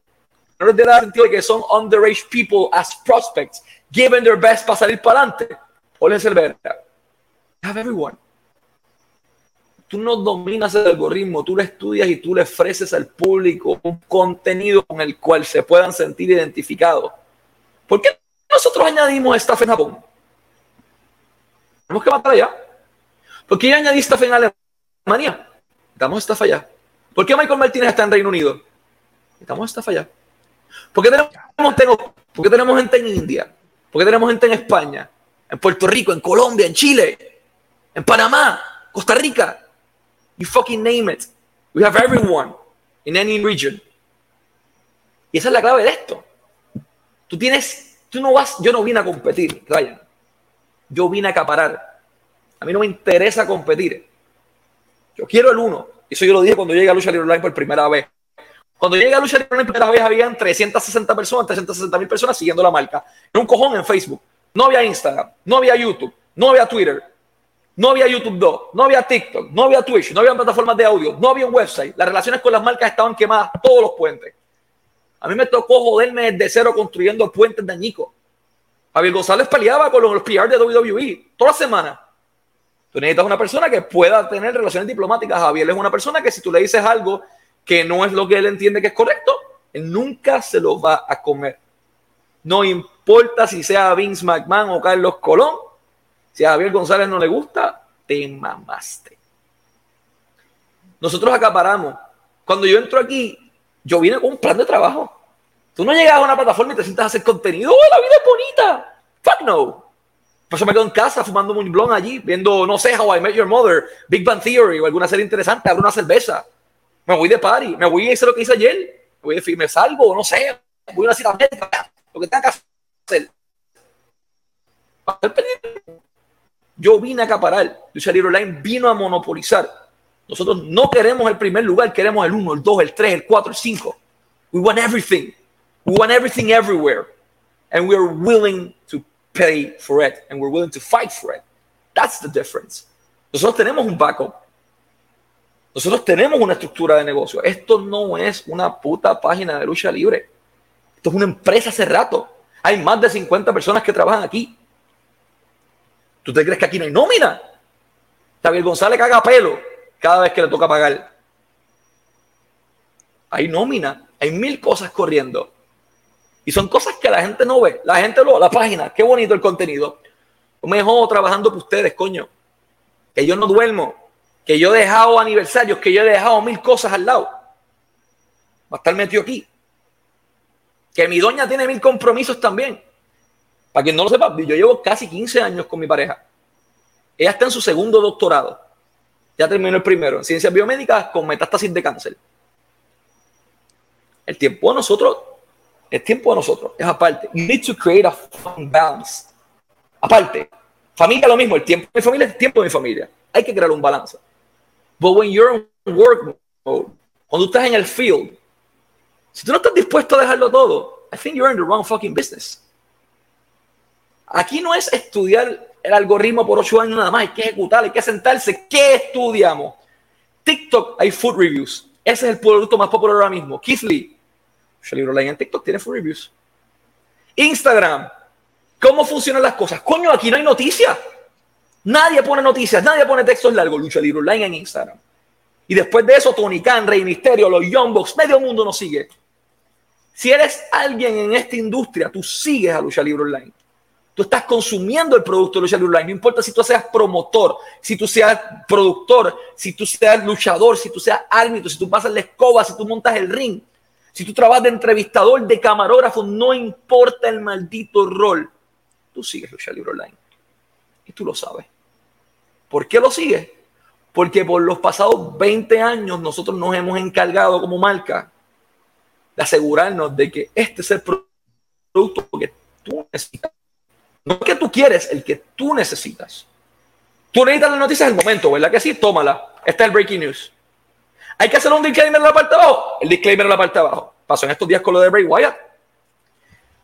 No les da sentido de que son underage people as prospects, giving their best para salir para adelante Hola Cervera. Have everyone. Tú no dominas el algoritmo, tú lo estudias y tú le ofreces al público un contenido con el cual se puedan sentir identificados. ¿Por qué nosotros añadimos staff en Japón? Tenemos que matar allá. ¿Por qué añadí staff en Alemania? Estamos staff allá. ¿Por qué Michael Martínez está en Reino Unido? Estamos staff allá. ¿Por qué tenemos, ¿Por qué tenemos gente en India? ¿Por qué tenemos gente en España? en Puerto Rico, en Colombia, en Chile, en Panamá, Costa Rica. You fucking name it. We have everyone in any region. Y esa es la clave de esto. Tú tienes, tú no vas, yo no vine a competir, Ryan. Yo vine a acaparar. A mí no me interesa competir. Yo quiero el uno. Eso yo lo dije cuando llegué a Lucha Libre Online por primera vez. Cuando llegué a Lucha Libre Online por primera vez, habían 360 personas, 360 mil personas siguiendo la marca. En un cojón en Facebook. No había Instagram, no había YouTube, no había Twitter, no había YouTube 2, no había TikTok, no había Twitch, no había plataformas de audio, no había un website. Las relaciones con las marcas estaban quemadas, todos los puentes. A mí me tocó joderme desde cero construyendo puentes de añico. Javier González peleaba con los PR de WWE toda la semana. Tú necesitas una persona que pueda tener relaciones diplomáticas. Javier es una persona que si tú le dices algo que no es lo que él entiende que es correcto, él nunca se lo va a comer. No importa si sea Vince McMahon o Carlos Colón. Si a Javier González no le gusta, te mamaste. Nosotros acaparamos. Cuando yo entro aquí, yo vine con un plan de trabajo. Tú no llegas a una plataforma y te sientas a hacer contenido. ¡Oh, la vida es bonita! ¡Fuck no! Por eso me quedo en casa fumando un blon allí, viendo, no sé, How I Met Your Mother, Big Bang Theory o alguna serie interesante, abro una cerveza. Me voy de party, me voy a hacer lo que hice ayer. Me, voy de, me salgo, no sé, voy a una cita médica lo que tenga que hacer. Yo vine a acaparar. Lucha Libre Online vino a monopolizar. Nosotros no queremos el primer lugar, queremos el 1, el 2, el 3, el 4, el 5. We want everything. We want everything everywhere. And we're willing to pay for it. And we're willing to fight for it. That's the difference. Nosotros tenemos un backup. Nosotros tenemos una estructura de negocio. Esto no es una puta página de lucha libre. Esto es una empresa hace rato. Hay más de 50 personas que trabajan aquí. ¿Tú te crees que aquí no hay nómina? Javier González caga pelo cada vez que le toca pagar. Hay nómina, hay mil cosas corriendo. Y son cosas que la gente no ve. La gente lo, la página, qué bonito el contenido. Yo me dejo trabajando por ustedes, coño. Que yo no duermo. Que yo he dejado aniversarios, que yo he dejado mil cosas al lado. Va a estar metido aquí que mi doña tiene mil compromisos también. Para quien no lo sepa, yo llevo casi 15 años con mi pareja. Ella está en su segundo doctorado. Ya terminó el primero en ciencias biomédicas con metástasis de cáncer. El tiempo de nosotros, el tiempo de nosotros es aparte. You need to create a balance. Aparte, familia lo mismo, el tiempo de mi familia es el tiempo de mi familia. Hay que crear un balance. But when you're in work mode, cuando estás en el field, si tú no estás dispuesto a dejarlo todo, I think you're in the wrong fucking business. Aquí no es estudiar el algoritmo por ocho años nada más, hay que ejecutar, hay que sentarse. ¿Qué estudiamos? TikTok hay food reviews. Ese es el producto más popular ahora mismo. Keith Lee. Libro en TikTok tiene food reviews. Instagram. ¿Cómo funcionan las cosas? Coño, aquí no hay noticias. Nadie pone noticias, nadie pone textos largos. Lucha Libre Online en Instagram. Y después de eso, Tony Khan, Rey Misterio, los Young Bucks, medio mundo nos sigue. Si eres alguien en esta industria, tú sigues a Lucha Libre Online. Tú estás consumiendo el producto de Lucha Libre Online. No importa si tú seas promotor, si tú seas productor, si tú seas luchador, si tú seas árbitro, si tú pasas la escoba, si tú montas el ring, si tú trabajas de entrevistador, de camarógrafo, no importa el maldito rol. Tú sigues Lucha Libre Online. Y tú lo sabes. ¿Por qué lo sigues? Porque por los pasados 20 años nosotros nos hemos encargado como marca de asegurarnos de que este es el producto que tú necesitas. No el que tú quieres, el que tú necesitas. Tú necesitas las noticias el momento, ¿verdad que sí? Tómala. Este es el breaking news. Hay que hacer un disclaimer en la parte de abajo. El disclaimer en la parte de abajo. Pasó en estos días con lo de Bray Wyatt.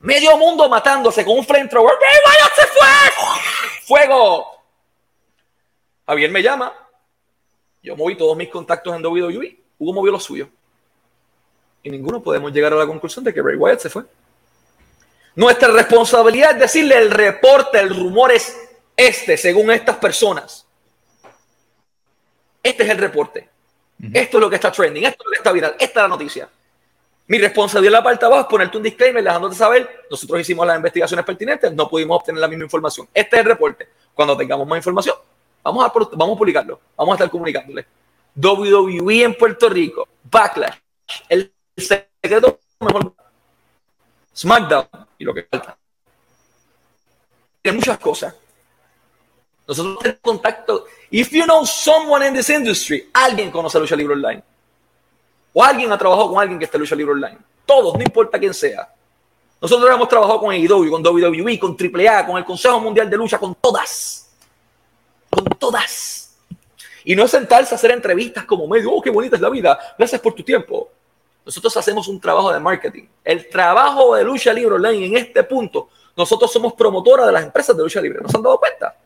Medio mundo matándose con un flamethrower. ¡Bray Wyatt se fue! ¡Fuego! Javier me llama. Yo moví todos mis contactos en WWE. Hugo movió lo suyo y ninguno podemos llegar a la conclusión de que Bray Wyatt se fue. Nuestra responsabilidad es decirle el reporte, el rumor es este, según estas personas. Este es el reporte. Esto es lo que está trending, esto es lo que está viral, esta es la noticia. Mi responsabilidad en la parte de abajo es ponerte un disclaimer dejándote saber, nosotros hicimos las investigaciones pertinentes, no pudimos obtener la misma información. Este es el reporte. Cuando tengamos más información, vamos a, vamos a publicarlo, vamos a estar comunicándole. WWE en Puerto Rico, Backlash, el el secreto mejor SmackDown y lo que falta. Hay muchas cosas. Nosotros tenemos contacto. If you know someone in this industry, alguien conoce lucha libre online. O alguien ha trabajado con alguien que esté en lucha libre online. Todos, no importa quién sea. Nosotros hemos trabajado con AEW, con WWE, con AAA, con el Consejo Mundial de Lucha, con todas. Con todas. Y no es sentarse a hacer entrevistas como medio, oh, qué bonita es la vida, gracias por tu tiempo. Nosotros hacemos un trabajo de marketing. El trabajo de lucha libre online en este punto, nosotros somos promotora de las empresas de lucha libre. ¿No se han dado cuenta?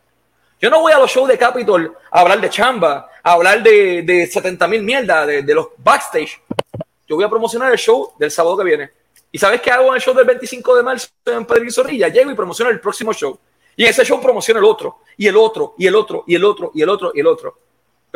Yo no voy a los shows de Capitol a hablar de chamba, a hablar de, de 70 mil mierda, de, los backstage. Yo voy a promocionar el show del sábado que viene. ¿Y sabes qué hago en el show del 25 de marzo en Pedro Zorrilla? Llego y promociono el próximo show. Y ese show promociono el otro, y el otro, y el otro, y el otro, y el otro, y el otro.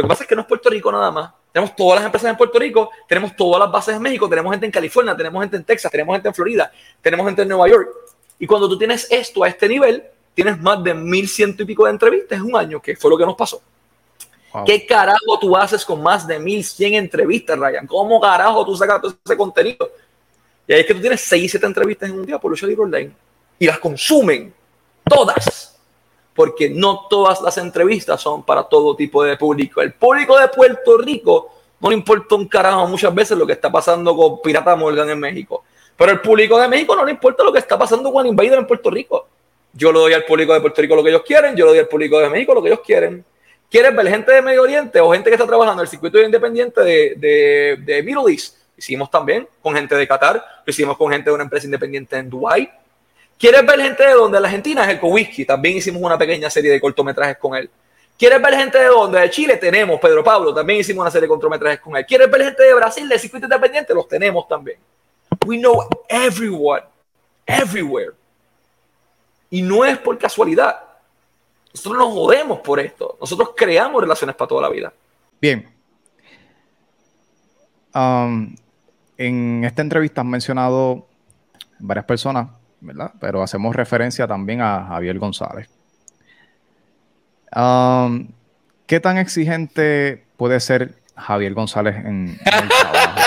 Lo que pasa es que no es Puerto Rico nada más. Tenemos todas las empresas en Puerto Rico, tenemos todas las bases en México, tenemos gente en California, tenemos gente en Texas, tenemos gente en Florida, tenemos gente en Nueva York. Y cuando tú tienes esto a este nivel, tienes más de mil ciento y pico de entrevistas en un año, que fue lo que nos pasó. ¿Qué carajo tú haces con más de mil cien entrevistas, Ryan? ¿Cómo carajo tú sacas todo ese contenido? Y ahí es que tú tienes seis, siete entrevistas en un día por Lucha Libre Online y las consumen todas porque no todas las entrevistas son para todo tipo de público. El público de Puerto Rico no le importa un carajo muchas veces lo que está pasando con Pirata Morgan en México. Pero el público de México no le importa lo que está pasando con Invader en Puerto Rico. Yo le doy al público de Puerto Rico lo que ellos quieren, yo le doy al público de México lo que ellos quieren. ¿Quieres ver gente de Medio Oriente o gente que está trabajando en el circuito independiente de, de, de Middle East? Hicimos también con gente de Qatar, lo hicimos con gente de una empresa independiente en Dubái, ¿Quieres ver gente de donde? La Argentina es el Whisky. También hicimos una pequeña serie de cortometrajes con él. ¿Quieres ver gente de donde? De Chile tenemos Pedro Pablo. También hicimos una serie de cortometrajes con él. ¿Quieres ver gente de Brasil, de circuito independiente? Los tenemos también. We know everyone. Everywhere. Y no es por casualidad. Nosotros nos jodemos por esto. Nosotros creamos relaciones para toda la vida. Bien. Um, en esta entrevista han mencionado varias personas ¿verdad? Pero hacemos referencia también a Javier González. Um, ¿Qué tan exigente puede ser Javier González en, el trabajo?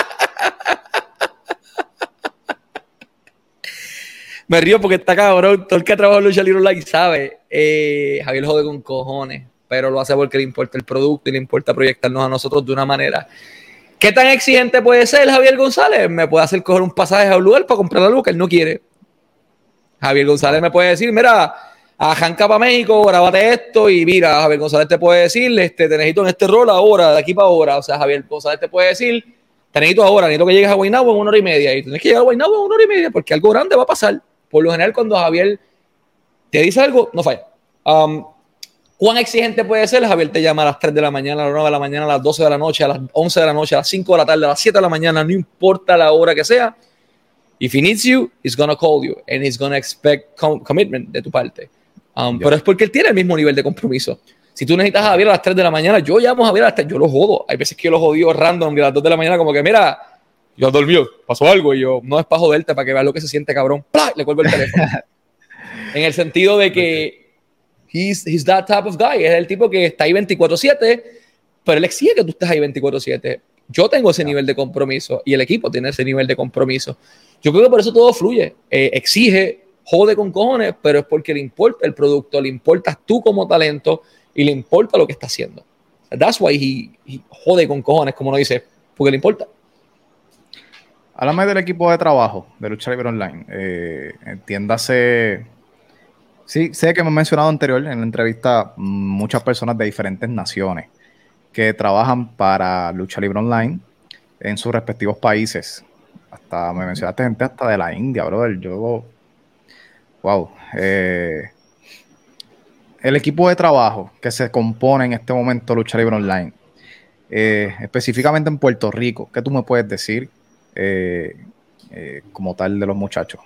Me río porque está cabrón. Todo el que ha trabajado en Lucha Libre Online sabe. Eh, Javier jode con cojones, pero lo hace porque le importa el producto y le importa proyectarnos a nosotros de una manera. ¿Qué tan exigente puede ser Javier González? Me puede hacer coger un pasaje a un para comprar algo que él no quiere. Javier González me puede decir, mira, Janca para México, grabate esto y mira, Javier González te puede decir, este, te necesito en este rol ahora, de aquí para ahora. O sea, Javier González te puede decir, te necesito ahora, necesito que llegues a Guaynabo en una hora y media. Y tienes que llegar a Guaynabo en una hora y media porque algo grande va a pasar. Por lo general, cuando Javier te dice algo, no falla. Um, ¿Cuán exigente puede ser? Javier te llama a las 3 de la mañana, a las 9 de la mañana, a las 12 de la noche, a las 11 de la noche, a las 5 de la tarde, a las 7 de la mañana, no importa la hora que sea. If he needs you, he's gonna call you and he's gonna expect commitment de tu parte. Um, pero es porque él tiene el mismo nivel de compromiso. Si tú necesitas a Javier a las 3 de la mañana, yo llamo a Javier a las 3, yo lo jodo. Hay veces que yo lo jodido random de las 2 de la mañana, como que, mira, yo dormido, pasó algo y yo, no es para joderte, para que veas lo que se siente, cabrón. ¡Plah! Le cuelgo el teléfono. en el sentido de que he's, he's that type of guy. Es el tipo que está ahí 24-7, pero él exige que tú estés ahí 24-7. Yo tengo ese nivel de compromiso y el equipo tiene ese nivel de compromiso. Yo creo que por eso todo fluye. Eh, exige, jode con cojones, pero es porque le importa el producto, le importas tú como talento y le importa lo que está haciendo. That's why he, jode con cojones, como uno dice, porque le importa. Háblame del equipo de trabajo de Lucha Libre Online. Eh, entiéndase. Sí, sé que hemos mencionado anterior en la entrevista muchas personas de diferentes naciones que trabajan para Lucha Libre Online en sus respectivos países. Hasta me mencionaste gente hasta de la India, brother. Yo Wow. Eh, el equipo de trabajo que se compone en este momento Lucha Libre Online, eh, específicamente en Puerto Rico, ¿qué tú me puedes decir eh, como tal de los muchachos?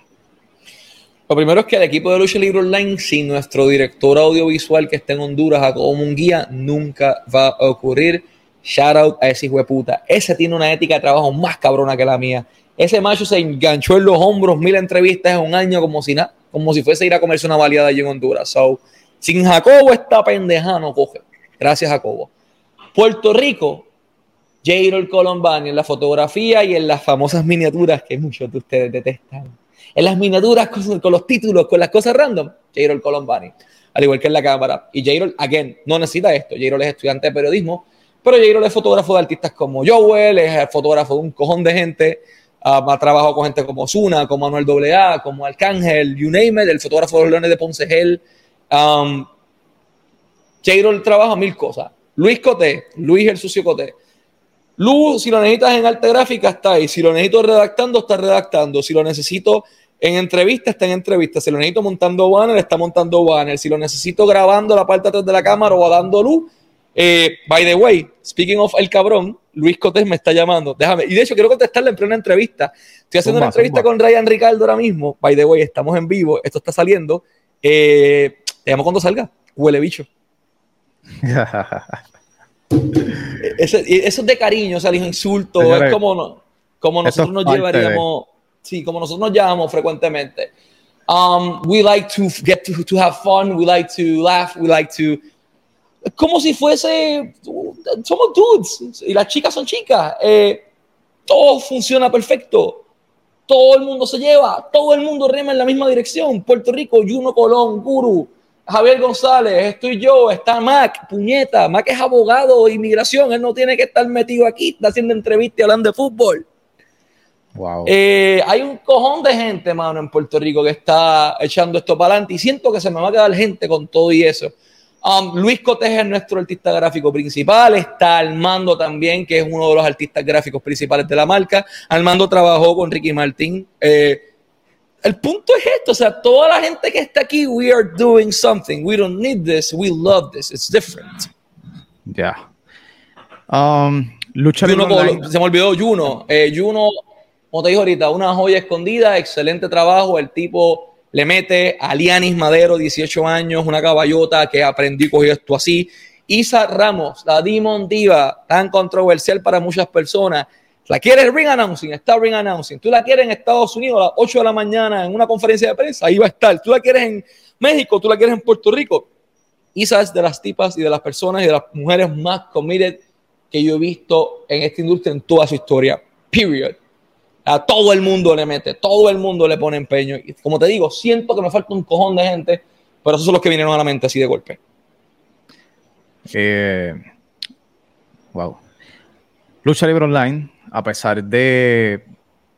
Lo primero es que el equipo de Lucha Libre Online, sin nuestro director audiovisual que está en Honduras como un guía, nunca va a ocurrir. Shout out a ese hijo de puta. Ese tiene una ética de trabajo más cabrona que la mía. Ese macho se enganchó en los hombros mil entrevistas en un año como si nada como si fuese ir a comerse una baleada allí en Honduras. So, sin Jacobo esta pendeja no coge. Gracias, Jacobo. Puerto Rico, Jairo Colombani en la fotografía y en las famosas miniaturas que muchos de ustedes detestan. En las miniaturas con, los títulos, con las cosas random, Jairo Colombani. Al igual que en la cámara. Y Jairo, again, no necesita esto. Jairo es estudiante de periodismo, pero Jairo es fotógrafo de artistas como Joel, es fotógrafo de un cojón de gente Uh, ha trabajado con gente como Zuna, como Manuel AA, como Arcángel, you name el fotógrafo de los Leones de Poncegel. Um, Jairo trabaja mil cosas. Luis Coté, Luis el sucio Coté. Lu, si lo necesitas en arte gráfica, está ahí. Si lo necesito redactando, está redactando. Si lo necesito en entrevista, está en entrevista. Si lo necesito montando banner, está montando banner. Si lo necesito grabando la parte atrás de la cámara o dando luz, eh, by the way, speaking of el cabrón, Luis Cotés me está llamando. Déjame. Y de hecho, quiero contestarle en plena entrevista. Estoy haciendo una entrevista con Ryan Ricardo ahora mismo. By the way, estamos en vivo. Esto está saliendo. Eh, te llamo cuando salga. Huele bicho. eso, es de cariño, o sea, el insulto. es como, como nosotros nos llevaríamos. Sí, como nosotros nos llamamos frecuentemente. Um, we like to get to, to have fun. We like to laugh. We like to como si fuese, somos dudes y las chicas son chicas. Eh, todo funciona perfecto. Todo el mundo se lleva, todo el mundo rema en la misma dirección. Puerto Rico, Juno Colón, Guru, Javier González, estoy yo, está Mac, puñeta. Mac es abogado de inmigración, él no tiene que estar metido aquí, está haciendo entrevistas y hablando de fútbol. Wow. Eh, hay un cojón de gente, mano, en Puerto Rico que está echando esto para adelante y siento que se me va a quedar gente con todo y eso. Um, Luis Coteja es nuestro artista gráfico principal. Está Armando también, que es uno de los artistas gráficos principales de la marca. Armando trabajó con Ricky Martín. Eh, el punto es esto, o sea, toda la gente que está aquí, we are doing something. We don't need this, we love this. It's different. Ya. Um, se me olvidó Juno. Eh, Juno, como te dije ahorita, una joya escondida, excelente trabajo. El tipo le mete a Lianis Madero, 18 años, una caballota que aprendí y cogió esto así. Isa Ramos, la Demon Diva, tan controversial para muchas personas. La quieres ring announcing, está ring announcing. Tú la quieres en Estados Unidos a las 8 de la mañana en una conferencia de prensa, ahí va a estar. Tú la quieres en México, tú la quieres en Puerto Rico. Isa es de las tipas y de las personas y de las mujeres más committed que yo he visto en esta industria en toda su historia. Period. A todo el mundo le mete, todo el mundo le pone empeño. Y como te digo, siento que me falta un cojón de gente, pero esos son los que vinieron a la mente así de golpe. Eh, wow. Lucha Libre Online, a pesar de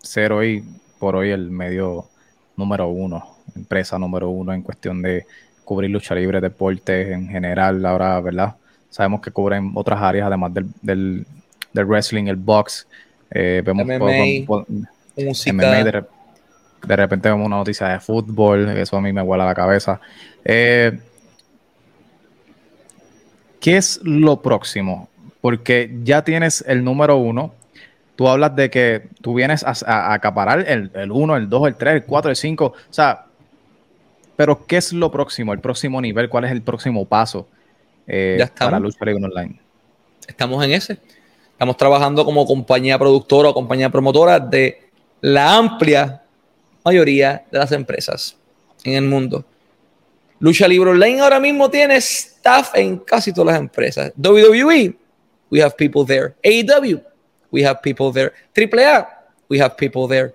ser hoy por hoy el medio número uno, empresa número uno en cuestión de cubrir lucha libre, deportes en general, ahora, ¿verdad? Sabemos que cubren otras áreas además del, del, del wrestling, el box, eh, vemos MMA, MMA de, de, repente vemos una noticia de fútbol, eso a mí me vuela la cabeza. Eh, ¿Qué es lo próximo? Porque ya tienes el número uno. Tú hablas de que tú vienes a, a acaparar el, el 1, el 2, el 3, el 4, el 5. O sea, pero ¿qué es lo próximo? El próximo nivel, ¿cuál es el próximo paso eh, para Lucha Libre Online? Estamos en ese. Estamos trabajando como compañía productora o compañía promotora de la amplia mayoría de las empresas en el mundo. Lucha Libre Online ahora mismo tiene staff en casi todas las empresas. WWE, we have people there. AEW, we have people there. AAA, we have people there.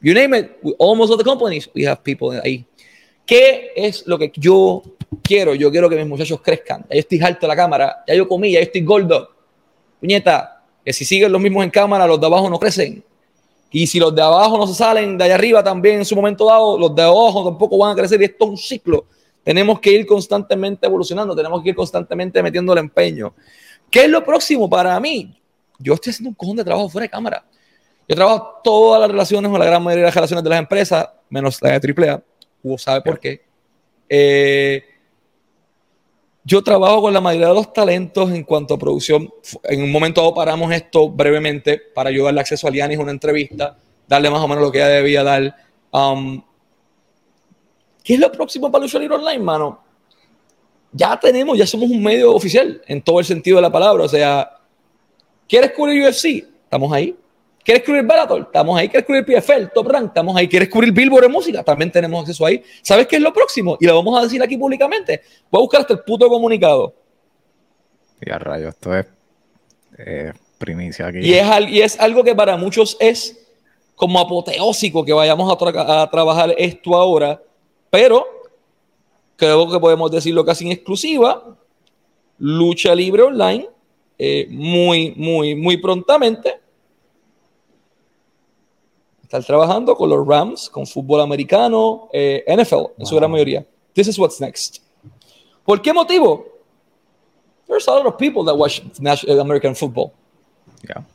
You name it, almost all the companies, we have people ahí. ¿Qué es lo que yo quiero? Yo quiero que mis muchachos crezcan. Ya estoy alto la cámara, ya yo comí, ya estoy gordo. Puñeta, que si siguen los mismos en cámara, los de abajo no crecen. Y si los de abajo no se salen de allá arriba también en su momento dado, los de abajo tampoco van a crecer y esto es un ciclo. Tenemos que ir constantemente evolucionando, tenemos que ir constantemente metiendo el empeño. ¿Qué es lo próximo para mí? Yo estoy haciendo un cojón de trabajo fuera de cámara. Yo trabajo todas las relaciones o la gran mayoría de las relaciones de las empresas, menos la de AAA. Hugo sabe por qué. Eh, yo trabajo con la mayoría de los talentos en cuanto a producción. En un momento dado paramos esto brevemente para yo darle acceso a Lianis una entrevista, darle más o menos lo que ella debía dar. Um, ¿Qué es lo próximo para Lucha Online, mano? Ya tenemos, ya somos un medio oficial en todo el sentido de la palabra. O sea, ¿quieres cubrir UFC? Estamos ahí. ¿Quieres cubrir Bellator? Estamos ahí. ¿Quieres cubrir PFL? Top Rank? Estamos ahí. ¿Quieres cubrir Billboard de música? También tenemos acceso ahí. ¿Sabes qué es lo próximo? Y lo vamos a decir aquí públicamente. Voy a buscar hasta el puto comunicado. Y a rayos, esto es eh, primicia aquí. Y es, y es, algo que para muchos es como apoteósico que vayamos a, tra a trabajar esto ahora, pero creo que podemos decirlo casi en exclusiva. Lucha libre online, eh, muy, muy, muy prontamente estar trabajando con los Rams, con fútbol americano, eh, NFL en su gran mayoría. This is what's next. ¿Por qué motivo? There's a lot of people that watch uh, American football. Yeah.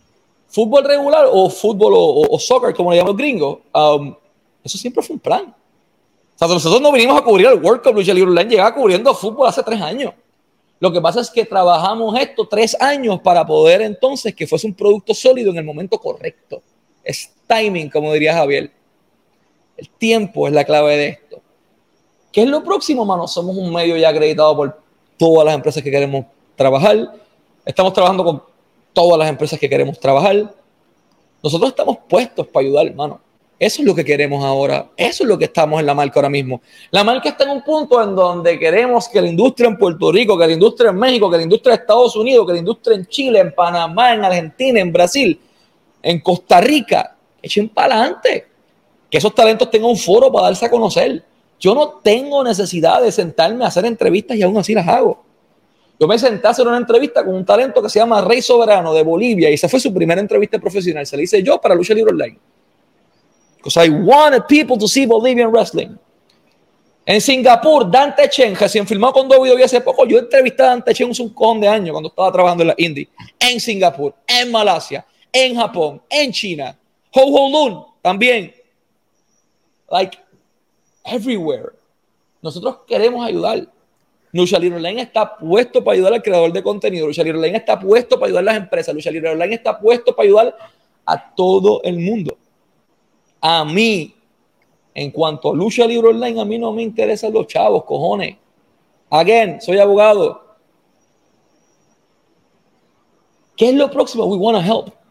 Fútbol regular o fútbol o, o, soccer, como le llaman los gringos, um, eso siempre fue un plan. O sea, nosotros no vinimos a cubrir el World Cup, Lucha Libre Online llegaba cubriendo fútbol hace tres años. Lo que pasa es que trabajamos esto tres años para poder entonces que fuese un producto sólido en el momento correcto. Es timing, como diría Javier. El tiempo es la clave de esto. ¿Qué es lo próximo, mano? Somos un medio ya acreditado por todas las empresas que queremos trabajar. Estamos trabajando con todas las empresas que queremos trabajar. Nosotros estamos puestos para ayudar, hermano. Eso es lo que queremos ahora. Eso es lo que estamos en la marca ahora mismo. La marca está en un punto en donde queremos que la industria en Puerto Rico, que la industria en México, que la industria en Estados Unidos, que la industria en Chile, en Panamá, en Argentina, en Brasil, en Costa Rica, echen para adelante. Que esos talentos tengan un foro para darse a conocer. Yo no tengo necesidad de sentarme a hacer entrevistas y aún así las hago. Yo me senté a hacer una entrevista con un talento que se llama Rey Soberano de Bolivia y esa fue su primera entrevista profesional. Se le hice yo para Lucha Libre Online. Because I wanted people to see Bolivian wrestling. En Singapur, Dante Chen, recién filmado con WWE hace poco, yo entrevisté a Dante Chen un cojón de años cuando estaba trabajando en la Indie. En Singapur, en Malasia, en Japón, en China. Ho también. Like, everywhere. Nosotros queremos ayudar. Lucha Libre Online está puesto para ayudar al creador de contenido. Lucha Libre Online está puesto para ayudar a las empresas. Lucha Libre Online está puesto para ayudar a todo el mundo. A mí, en cuanto a Lucha Libre Online, a mí no me interesan los chavos, cojones. Again, soy abogado. ¿Qué es lo próximo? We want to help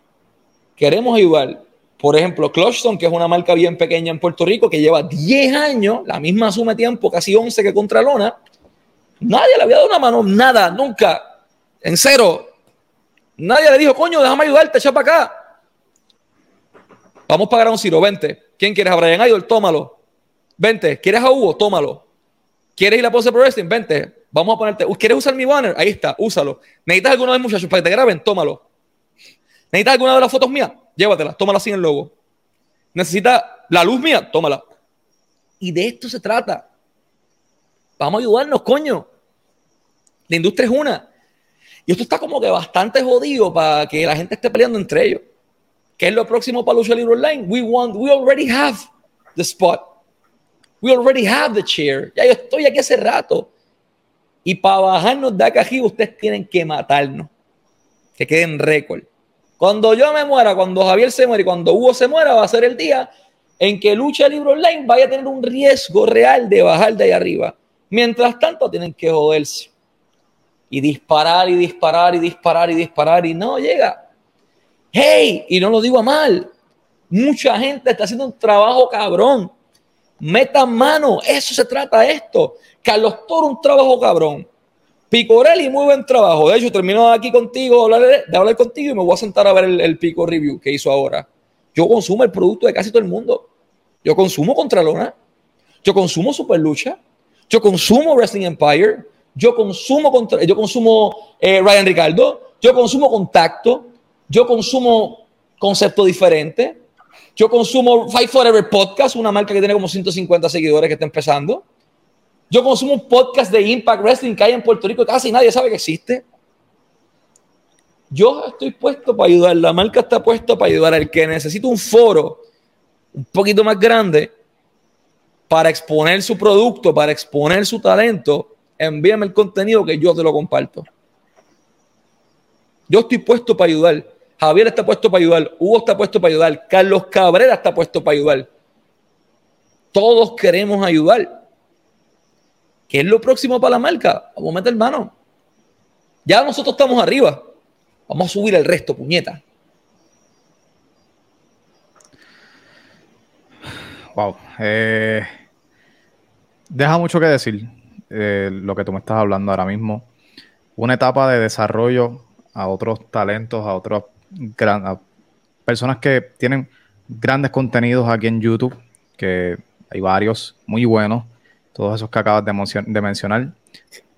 queremos ayudar. Por ejemplo, Clutchstone, que es una marca bien pequeña en Puerto Rico, que lleva 10 años, la misma suma de tiempo, casi 11 que Contralona, nadie le había dado una mano, nada, nunca, en cero. Nadie le dijo, coño, déjame ayudarte, echa para acá. Vamos a pagar a un Ciro, vente. ¿Quién quieres a Brian Idol? Tómalo. Vente. ¿Quieres a Hugo? Tómalo. ¿Quieres ir a Pose Pro Wrestling? Vente. Vamos a ponerte. ¿Quieres usar mi banner? Ahí está, úsalo. ¿Necesitas alguno de los muchachos para que te graben? Tómalo. ¿Necesitas alguna de las fotos mías? Llévatela, tómala sin el logo. ¿Necesitas la luz mía? Tómala. Y de esto se trata. Vamos a ayudarnos, coño. La industria es una. Y esto está como que bastante jodido para que la gente esté peleando entre ellos. ¿Qué es lo próximo para Lucha Libre Online? We want, we already have the spot. We already have the chair. Ya yo estoy aquí hace rato. Y para bajarnos de acá ustedes tienen que matarnos. Que queden récord. Cuando yo me muera, cuando Javier se muera y cuando Hugo se muera, va a ser el día en que Lucha Libre Online vaya a tener un riesgo real de bajar de ahí arriba. Mientras tanto, tienen que joderse. Y disparar y disparar y disparar y disparar y no llega. ¡Hey! Y no lo digo mal. Mucha gente está haciendo un trabajo cabrón. Metan mano. Eso se trata esto. Carlos Toro, un trabajo cabrón. Picorelli, muy buen trabajo. De hecho, termino aquí contigo, de hablar contigo y me voy a sentar a ver el, Pico Review que hizo ahora. Yo consumo el producto de casi todo el mundo. Yo consumo Contralona. Yo consumo Super Lucha. Yo consumo Wrestling Empire. Yo consumo, yo consumo eh, Ryan Ricardo. Yo consumo Contacto. Yo consumo Concepto Diferente. Yo consumo Fight Forever Podcast, una marca que tiene como 150 seguidores que está empezando. Yo consumo un podcast de Impact Wrestling que hay en Puerto Rico casi nadie sabe que existe. Yo estoy puesto para ayudar, la marca está puesta para ayudar al que necesita un foro un poquito más grande para exponer su producto, para exponer su talento, envíame el contenido que yo te lo comparto. Yo estoy puesto para ayudar. Javier está puesto para ayudar. Hugo está puesto para ayudar. Carlos Cabrera está puesto para ayudar. Todos queremos ayudar. ¿Qué es lo próximo para la marca? Vamos a meter mano. Ya nosotros estamos arriba. Vamos a subir el resto, puñeta. Wow. Eh, deja mucho que decir eh, lo que tú me estás hablando ahora mismo. Una etapa de desarrollo a otros talentos, a otras personas que tienen grandes contenidos aquí en YouTube, que hay varios muy buenos todos esos que acabas de, mencionar.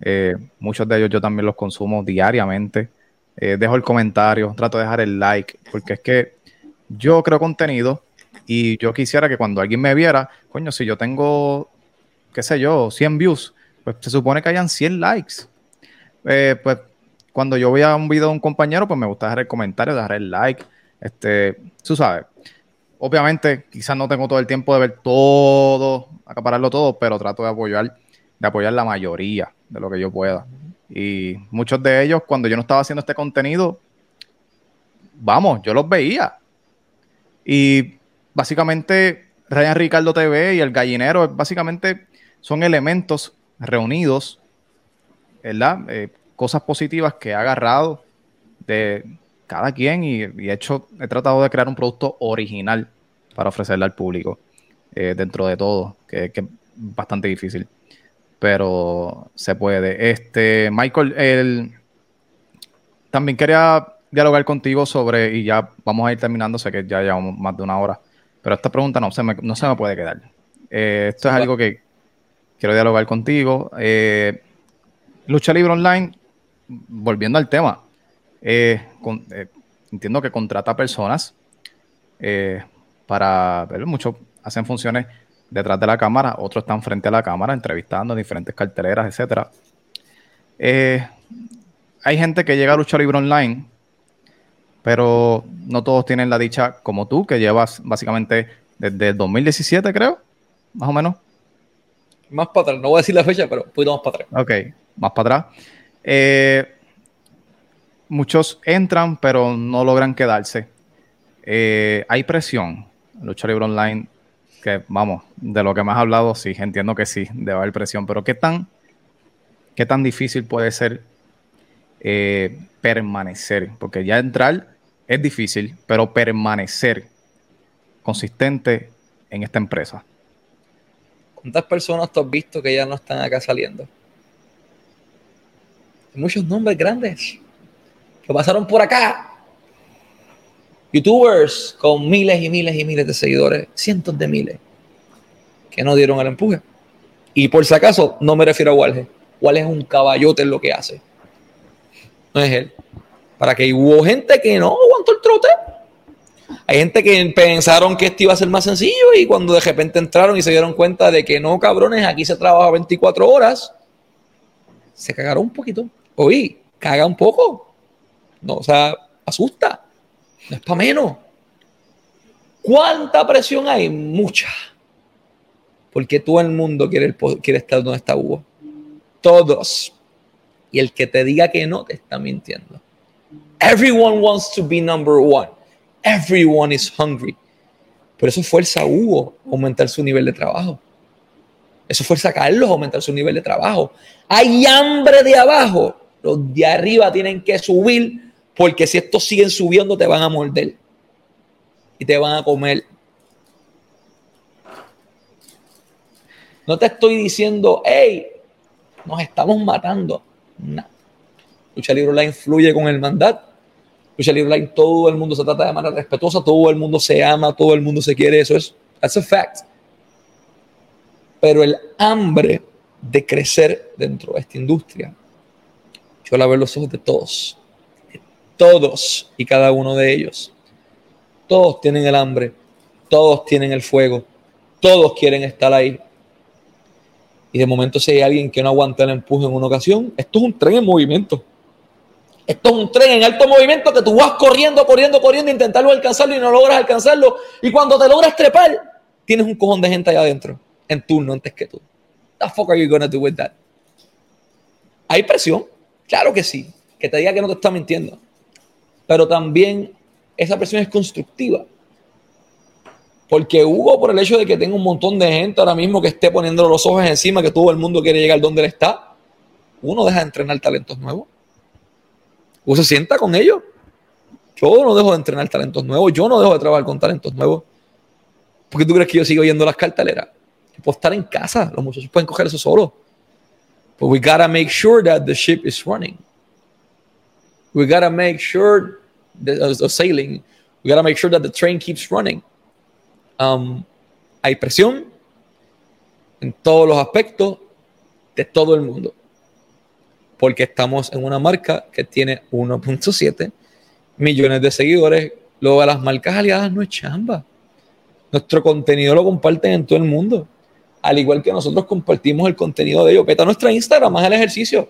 Eh, muchos de ellos yo también los consumo diariamente. Eh, dejo el comentario, trato de dejar el like, porque es que yo creo contenido y yo quisiera que cuando alguien me viera, coño, si yo tengo, qué sé yo, 100 views, pues se supone que hayan 100 likes. Eh, pues cuando yo a un video de un compañero, pues me gusta dejar el comentario, dejar el like, este, tú sabes. Obviamente, quizás no tengo todo el tiempo de ver todo, acapararlo todo, pero trato de apoyar, de apoyar la mayoría de lo que yo pueda. Y muchos de ellos, cuando yo no estaba haciendo este contenido, vamos, yo los veía. Y básicamente, Ryan Ricardo TV y el gallinero, básicamente son elementos reunidos, ¿verdad? Eh, cosas positivas que he agarrado de cada quien y, he hecho, he tratado de crear un producto original para ofrecerle al público eh, dentro de todo, que, es bastante difícil, pero se puede. Este, Michael, el, también quería dialogar contigo sobre, y ya vamos a ir terminando, sé que ya llevamos más de una hora, pero esta pregunta no se me, no se me puede quedar. Eh, esto es algo que quiero dialogar contigo. Eh, lucha libre online, volviendo al tema, eh, eh, entiendo que contrata personas eh, para ver, muchos hacen funciones detrás de la cámara, otros están frente a la cámara entrevistando en diferentes carteleras, etcétera. hay gente que llega a lucha libre online, pero no todos tienen la dicha como tú, que llevas básicamente desde el 2017, creo, más o menos. Más para atrás, no voy a decir la fecha, pero un poquito más para atrás. Ok, más para atrás. Eh, muchos entran, pero no logran quedarse. Eh, hay presión. Lucha libre online, que vamos, de lo que me has hablado, sí, entiendo que sí, debe haber presión, pero ¿qué tan, qué tan difícil puede ser eh, permanecer? Porque ya entrar es difícil, pero permanecer consistente en esta empresa. ¿Cuántas personas tú has visto que ya no están acá saliendo? Muchos nombres grandes que pasaron por acá youtubers con miles y miles y miles de seguidores, cientos de miles, que no dieron el empuje. Y por si acaso, no me refiero a Walge. Walge es un caballote en lo que hace. No es él. Para que hubo gente que no aguantó el trote. Hay gente que pensaron que esto iba a ser más sencillo y cuando de repente entraron y se dieron cuenta de que no, cabrones, aquí se trabaja 24 horas, se cagaron un poquito. Oí, caga un poco. No, o sea, asusta. No es para menos. ¿Cuánta presión hay? Mucha. Porque todo el mundo quiere, quiere estar donde está Hugo. Todos. Y el que te diga que no, te está mintiendo. Everyone wants to be number one. Everyone is hungry. Por eso fuerza a Hugo aumentar su nivel de trabajo. Eso fuerza a Carlos aumentar su nivel de trabajo. Hay hambre de abajo. Los de arriba tienen que subir porque si estos siguen subiendo te van a morder y te van a comer. No te estoy diciendo, hey, nos estamos matando. No. Lucha Libre Online fluye con el mandato Lucha Libre Online, todo el mundo se trata de manera respetuosa, todo el mundo se ama, todo el mundo se quiere, eso es, that's a fact. Pero el hambre de crecer dentro de esta industria, yo la veo en los ojos de todos, todos y cada uno de ellos. Todos tienen el hambre, todos tienen el fuego, todos quieren estar ahí. Y de momento si hay alguien que no aguanta el empuje en una ocasión, esto es un tren en movimiento. Esto es un tren en alto movimiento que tú vas corriendo, corriendo, corriendo, intentarlo alcanzarlo y no logras alcanzarlo. Y cuando te logras trepar, tienes un cojón de gente allá adentro, en turno antes que tú. The fuck are you gonna do with that? ¿Hay presión? Claro que sí. Que te diga que no te está mintiendo. Pero también esa presión es constructiva. Porque Hugo, por el hecho de que tenga un montón de gente ahora mismo que esté poniendo los ojos encima, que todo el mundo quiere llegar donde él está, uno deja de entrenar talentos nuevos o se sienta con ellos. Yo no dejo de entrenar talentos nuevos, yo no dejo de trabajar con talentos nuevos. ¿Por qué tú crees que yo sigo oyendo las carteleras? puedo estar en casa, los muchachos pueden coger eso solo. But we gotta make sure that the ship is running. We gotta make sure that uh, sailing. We gotta make sure that the train keeps running. Um, hay presión en todos los aspectos de todo el mundo porque estamos en una marca que tiene 1.7 millones de seguidores. Luego, las marcas aliadas no es chamba. Nuestro contenido lo comparten en todo el mundo. Al igual que nosotros compartimos el contenido de ellos. Peta nuestra Instagram, más el ejercicio.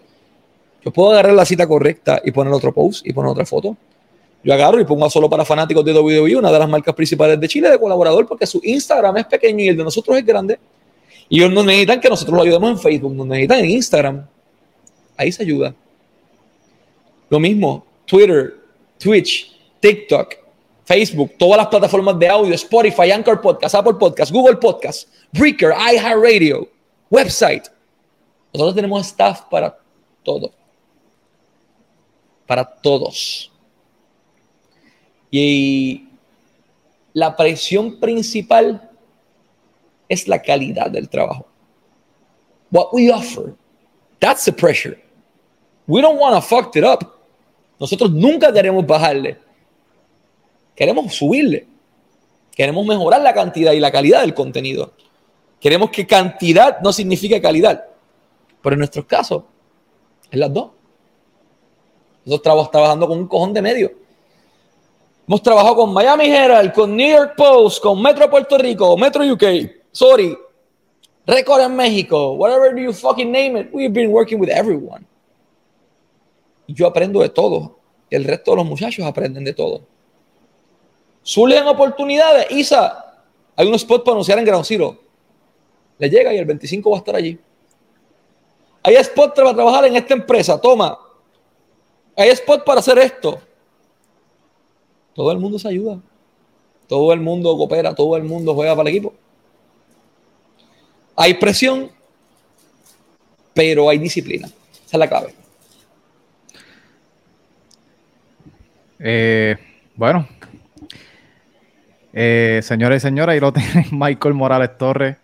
Yo puedo agarrar la cita correcta y poner otro post y poner otra foto. Yo agarro y pongo solo para fanáticos de WWE, una de las marcas principales de Chile, de colaborador, porque su Instagram es pequeño y el de nosotros es grande. Y ellos no necesitan que nosotros lo ayudemos en Facebook, nos necesitan en Instagram. Ahí se ayuda. Lo mismo, Twitter, Twitch, TikTok, Facebook, todas las plataformas de audio, Spotify, Anchor Podcast, Apple Podcast, Google Podcast, Breaker, iHeartRadio, website. Nosotros tenemos staff para todo. Para todos. Y la presión principal es la calidad del trabajo. What we offer, that's the pressure. We don't want to fuck it up. Nosotros nunca queremos bajarle. Queremos subirle. Queremos mejorar la cantidad y la calidad del contenido. Queremos que cantidad no signifique calidad. Pero en nuestro caso, es las dos. Nosotros trabajando con un cojón de medio. Hemos trabajado con Miami Herald, con New York Post, con Metro Puerto Rico, Metro UK, sorry, Record en México, whatever you fucking name it, we've been working with everyone yo aprendo de todo. El resto de los muchachos aprenden de todo. Zulian oportunidades. Isa, hay un spot para anunciar en Ground Zero. Le llega y el 25 va a estar allí. Hay spot para trabajar en esta empresa. Toma. Hay spot para hacer esto. Todo el mundo se ayuda. Todo el mundo coopera. Todo el mundo juega para el equipo. Hay presión, pero hay disciplina. Esa es la clave. Eh, bueno, eh, señores y señoras, ahí lo tienen Michael Morales Torres,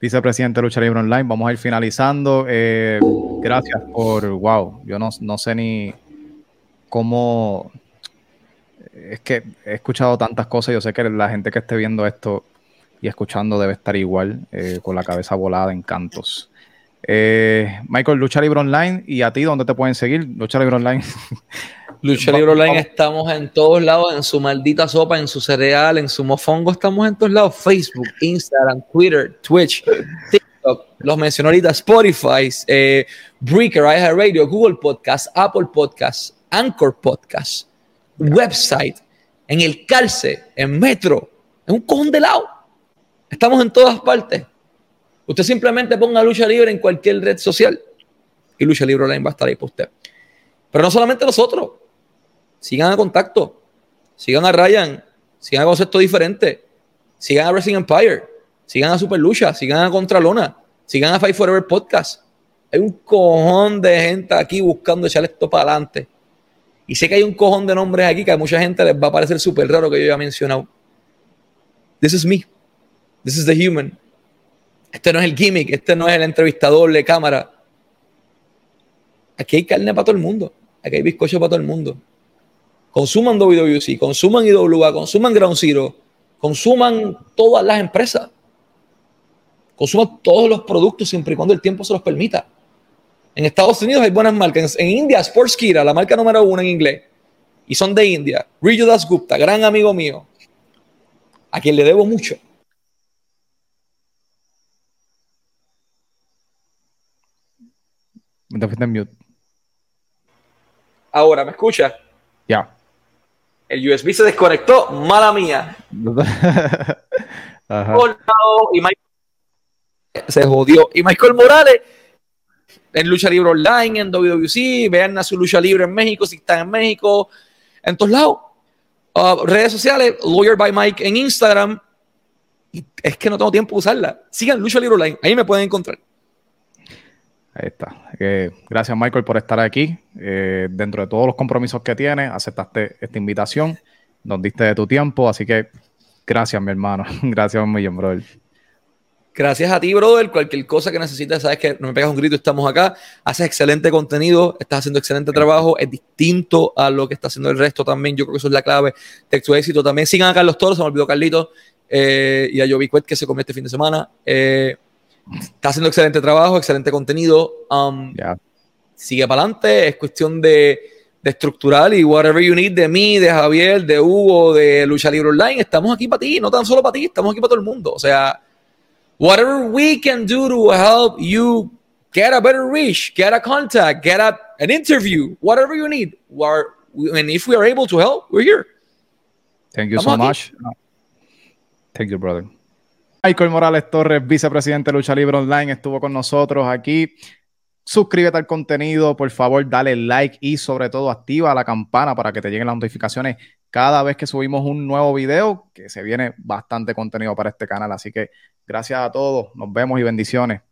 vicepresidente de Lucha Libre Online. Vamos a ir finalizando. Eh, gracias por, wow, yo no, sé ni cómo, es que he escuchado tantas cosas. Yo sé que la gente que esté viendo esto y escuchando debe estar igual, eh, con la cabeza volada en cantos. Eh, Michael, Lucha Libre Online, y a ti, ¿dónde te pueden seguir? Lucha Libre Online. Lucha Libre Online estamos en todos lados, en su maldita sopa, en su cereal, en su mofongo, estamos en todos lados. Facebook, Instagram, Twitter, Twitch, TikTok, los mencioné ahorita, Spotify, eh, Breaker, iHeartRadio, Google Podcast, Apple Podcast, Anchor Podcast, website, en el calce, en metro, en un cojón de lado. Estamos en todas partes. Usted simplemente ponga lucha libre en cualquier red social y lucha libre online va a estar ahí para usted. Pero no solamente nosotros. Sigan a contacto. Sigan a Ryan. Sigan a Concepto Diferente. Sigan a Wrestling Empire. Sigan a Super Lucha. Sigan a Contralona. Sigan a Fight Forever Podcast. Hay un cojón de gente aquí buscando echar esto para adelante. Y sé que hay un cojón de nombres aquí que a mucha gente les va a parecer súper raro que yo haya mencionado. This is me. This is the human. Este no es el gimmick, este no es el entrevistador de cámara. Aquí hay carne para todo el mundo. Aquí hay bizcocho para todo el mundo. Consuman WWC, consuman IWA, consuman Ground Zero, consuman todas las empresas. Consuman todos los productos siempre y cuando el tiempo se los permita. En Estados Unidos hay buenas marcas. En India, Sportskira, la marca número uno en inglés. Y son de India. Riju Das Gupta, gran amigo mío. A quien le debo mucho. Me fuiste en mute. Ahora, ¿me escucha? Ya. El USB se desconectó, mala mía. Ajá. Y Michael se jodió. Y Michael Morales en Lucha Libre Online, en WWC, vean a su Lucha Libre en México, si están en México, en todos lados. Uh, redes sociales, Lawyer by Mike en Instagram. Es que no tengo tiempo de usarla. Sigan Lucha Libre Online, ahí me pueden encontrar. Ahí está. Eh, gracias, Michael, por estar aquí. Eh, dentro de todos los compromisos que tienes, aceptaste esta invitación, nos diste de tu tiempo, así que gracias, mi hermano. gracias un millón, brother. Gracias a ti, brother. Cualquier cosa que necesites, sabes que no me pegas un grito, estamos acá. Haces excelente contenido, estás haciendo excelente trabajo. Es distinto a lo que está haciendo el resto también. Yo creo que eso es la clave de tu éxito también. Sigan a Carlos Toro, se me olvidó Carlito, eh, y a Jovi Cuet, que se comió este fin de semana. Eh, está haciendo excelente trabajo, excelente contenido. Um, Ya. Sigue para adelante. Es cuestión de, de estructural y whatever you need de mí, de Javier, de Hugo, de Lucha Libre Online. Estamos aquí para ti, no tan solo para ti, estamos aquí para todo el mundo. O sea, whatever we can do to help you get a better reach, get a contact, get a, an interview, whatever you need. We're, and if we are able to help, we're here. Thank you so Estamos much. Thank you, brother. Michael Morales Torres, vicepresidente de Lucha Libre Online, estuvo con nosotros aquí. Suscríbete al contenido, por favor, dale like y sobre todo activa la campana para que te lleguen las notificaciones cada vez que subimos un nuevo video, que se viene bastante contenido para este canal. Así que gracias a todos, nos vemos y bendiciones.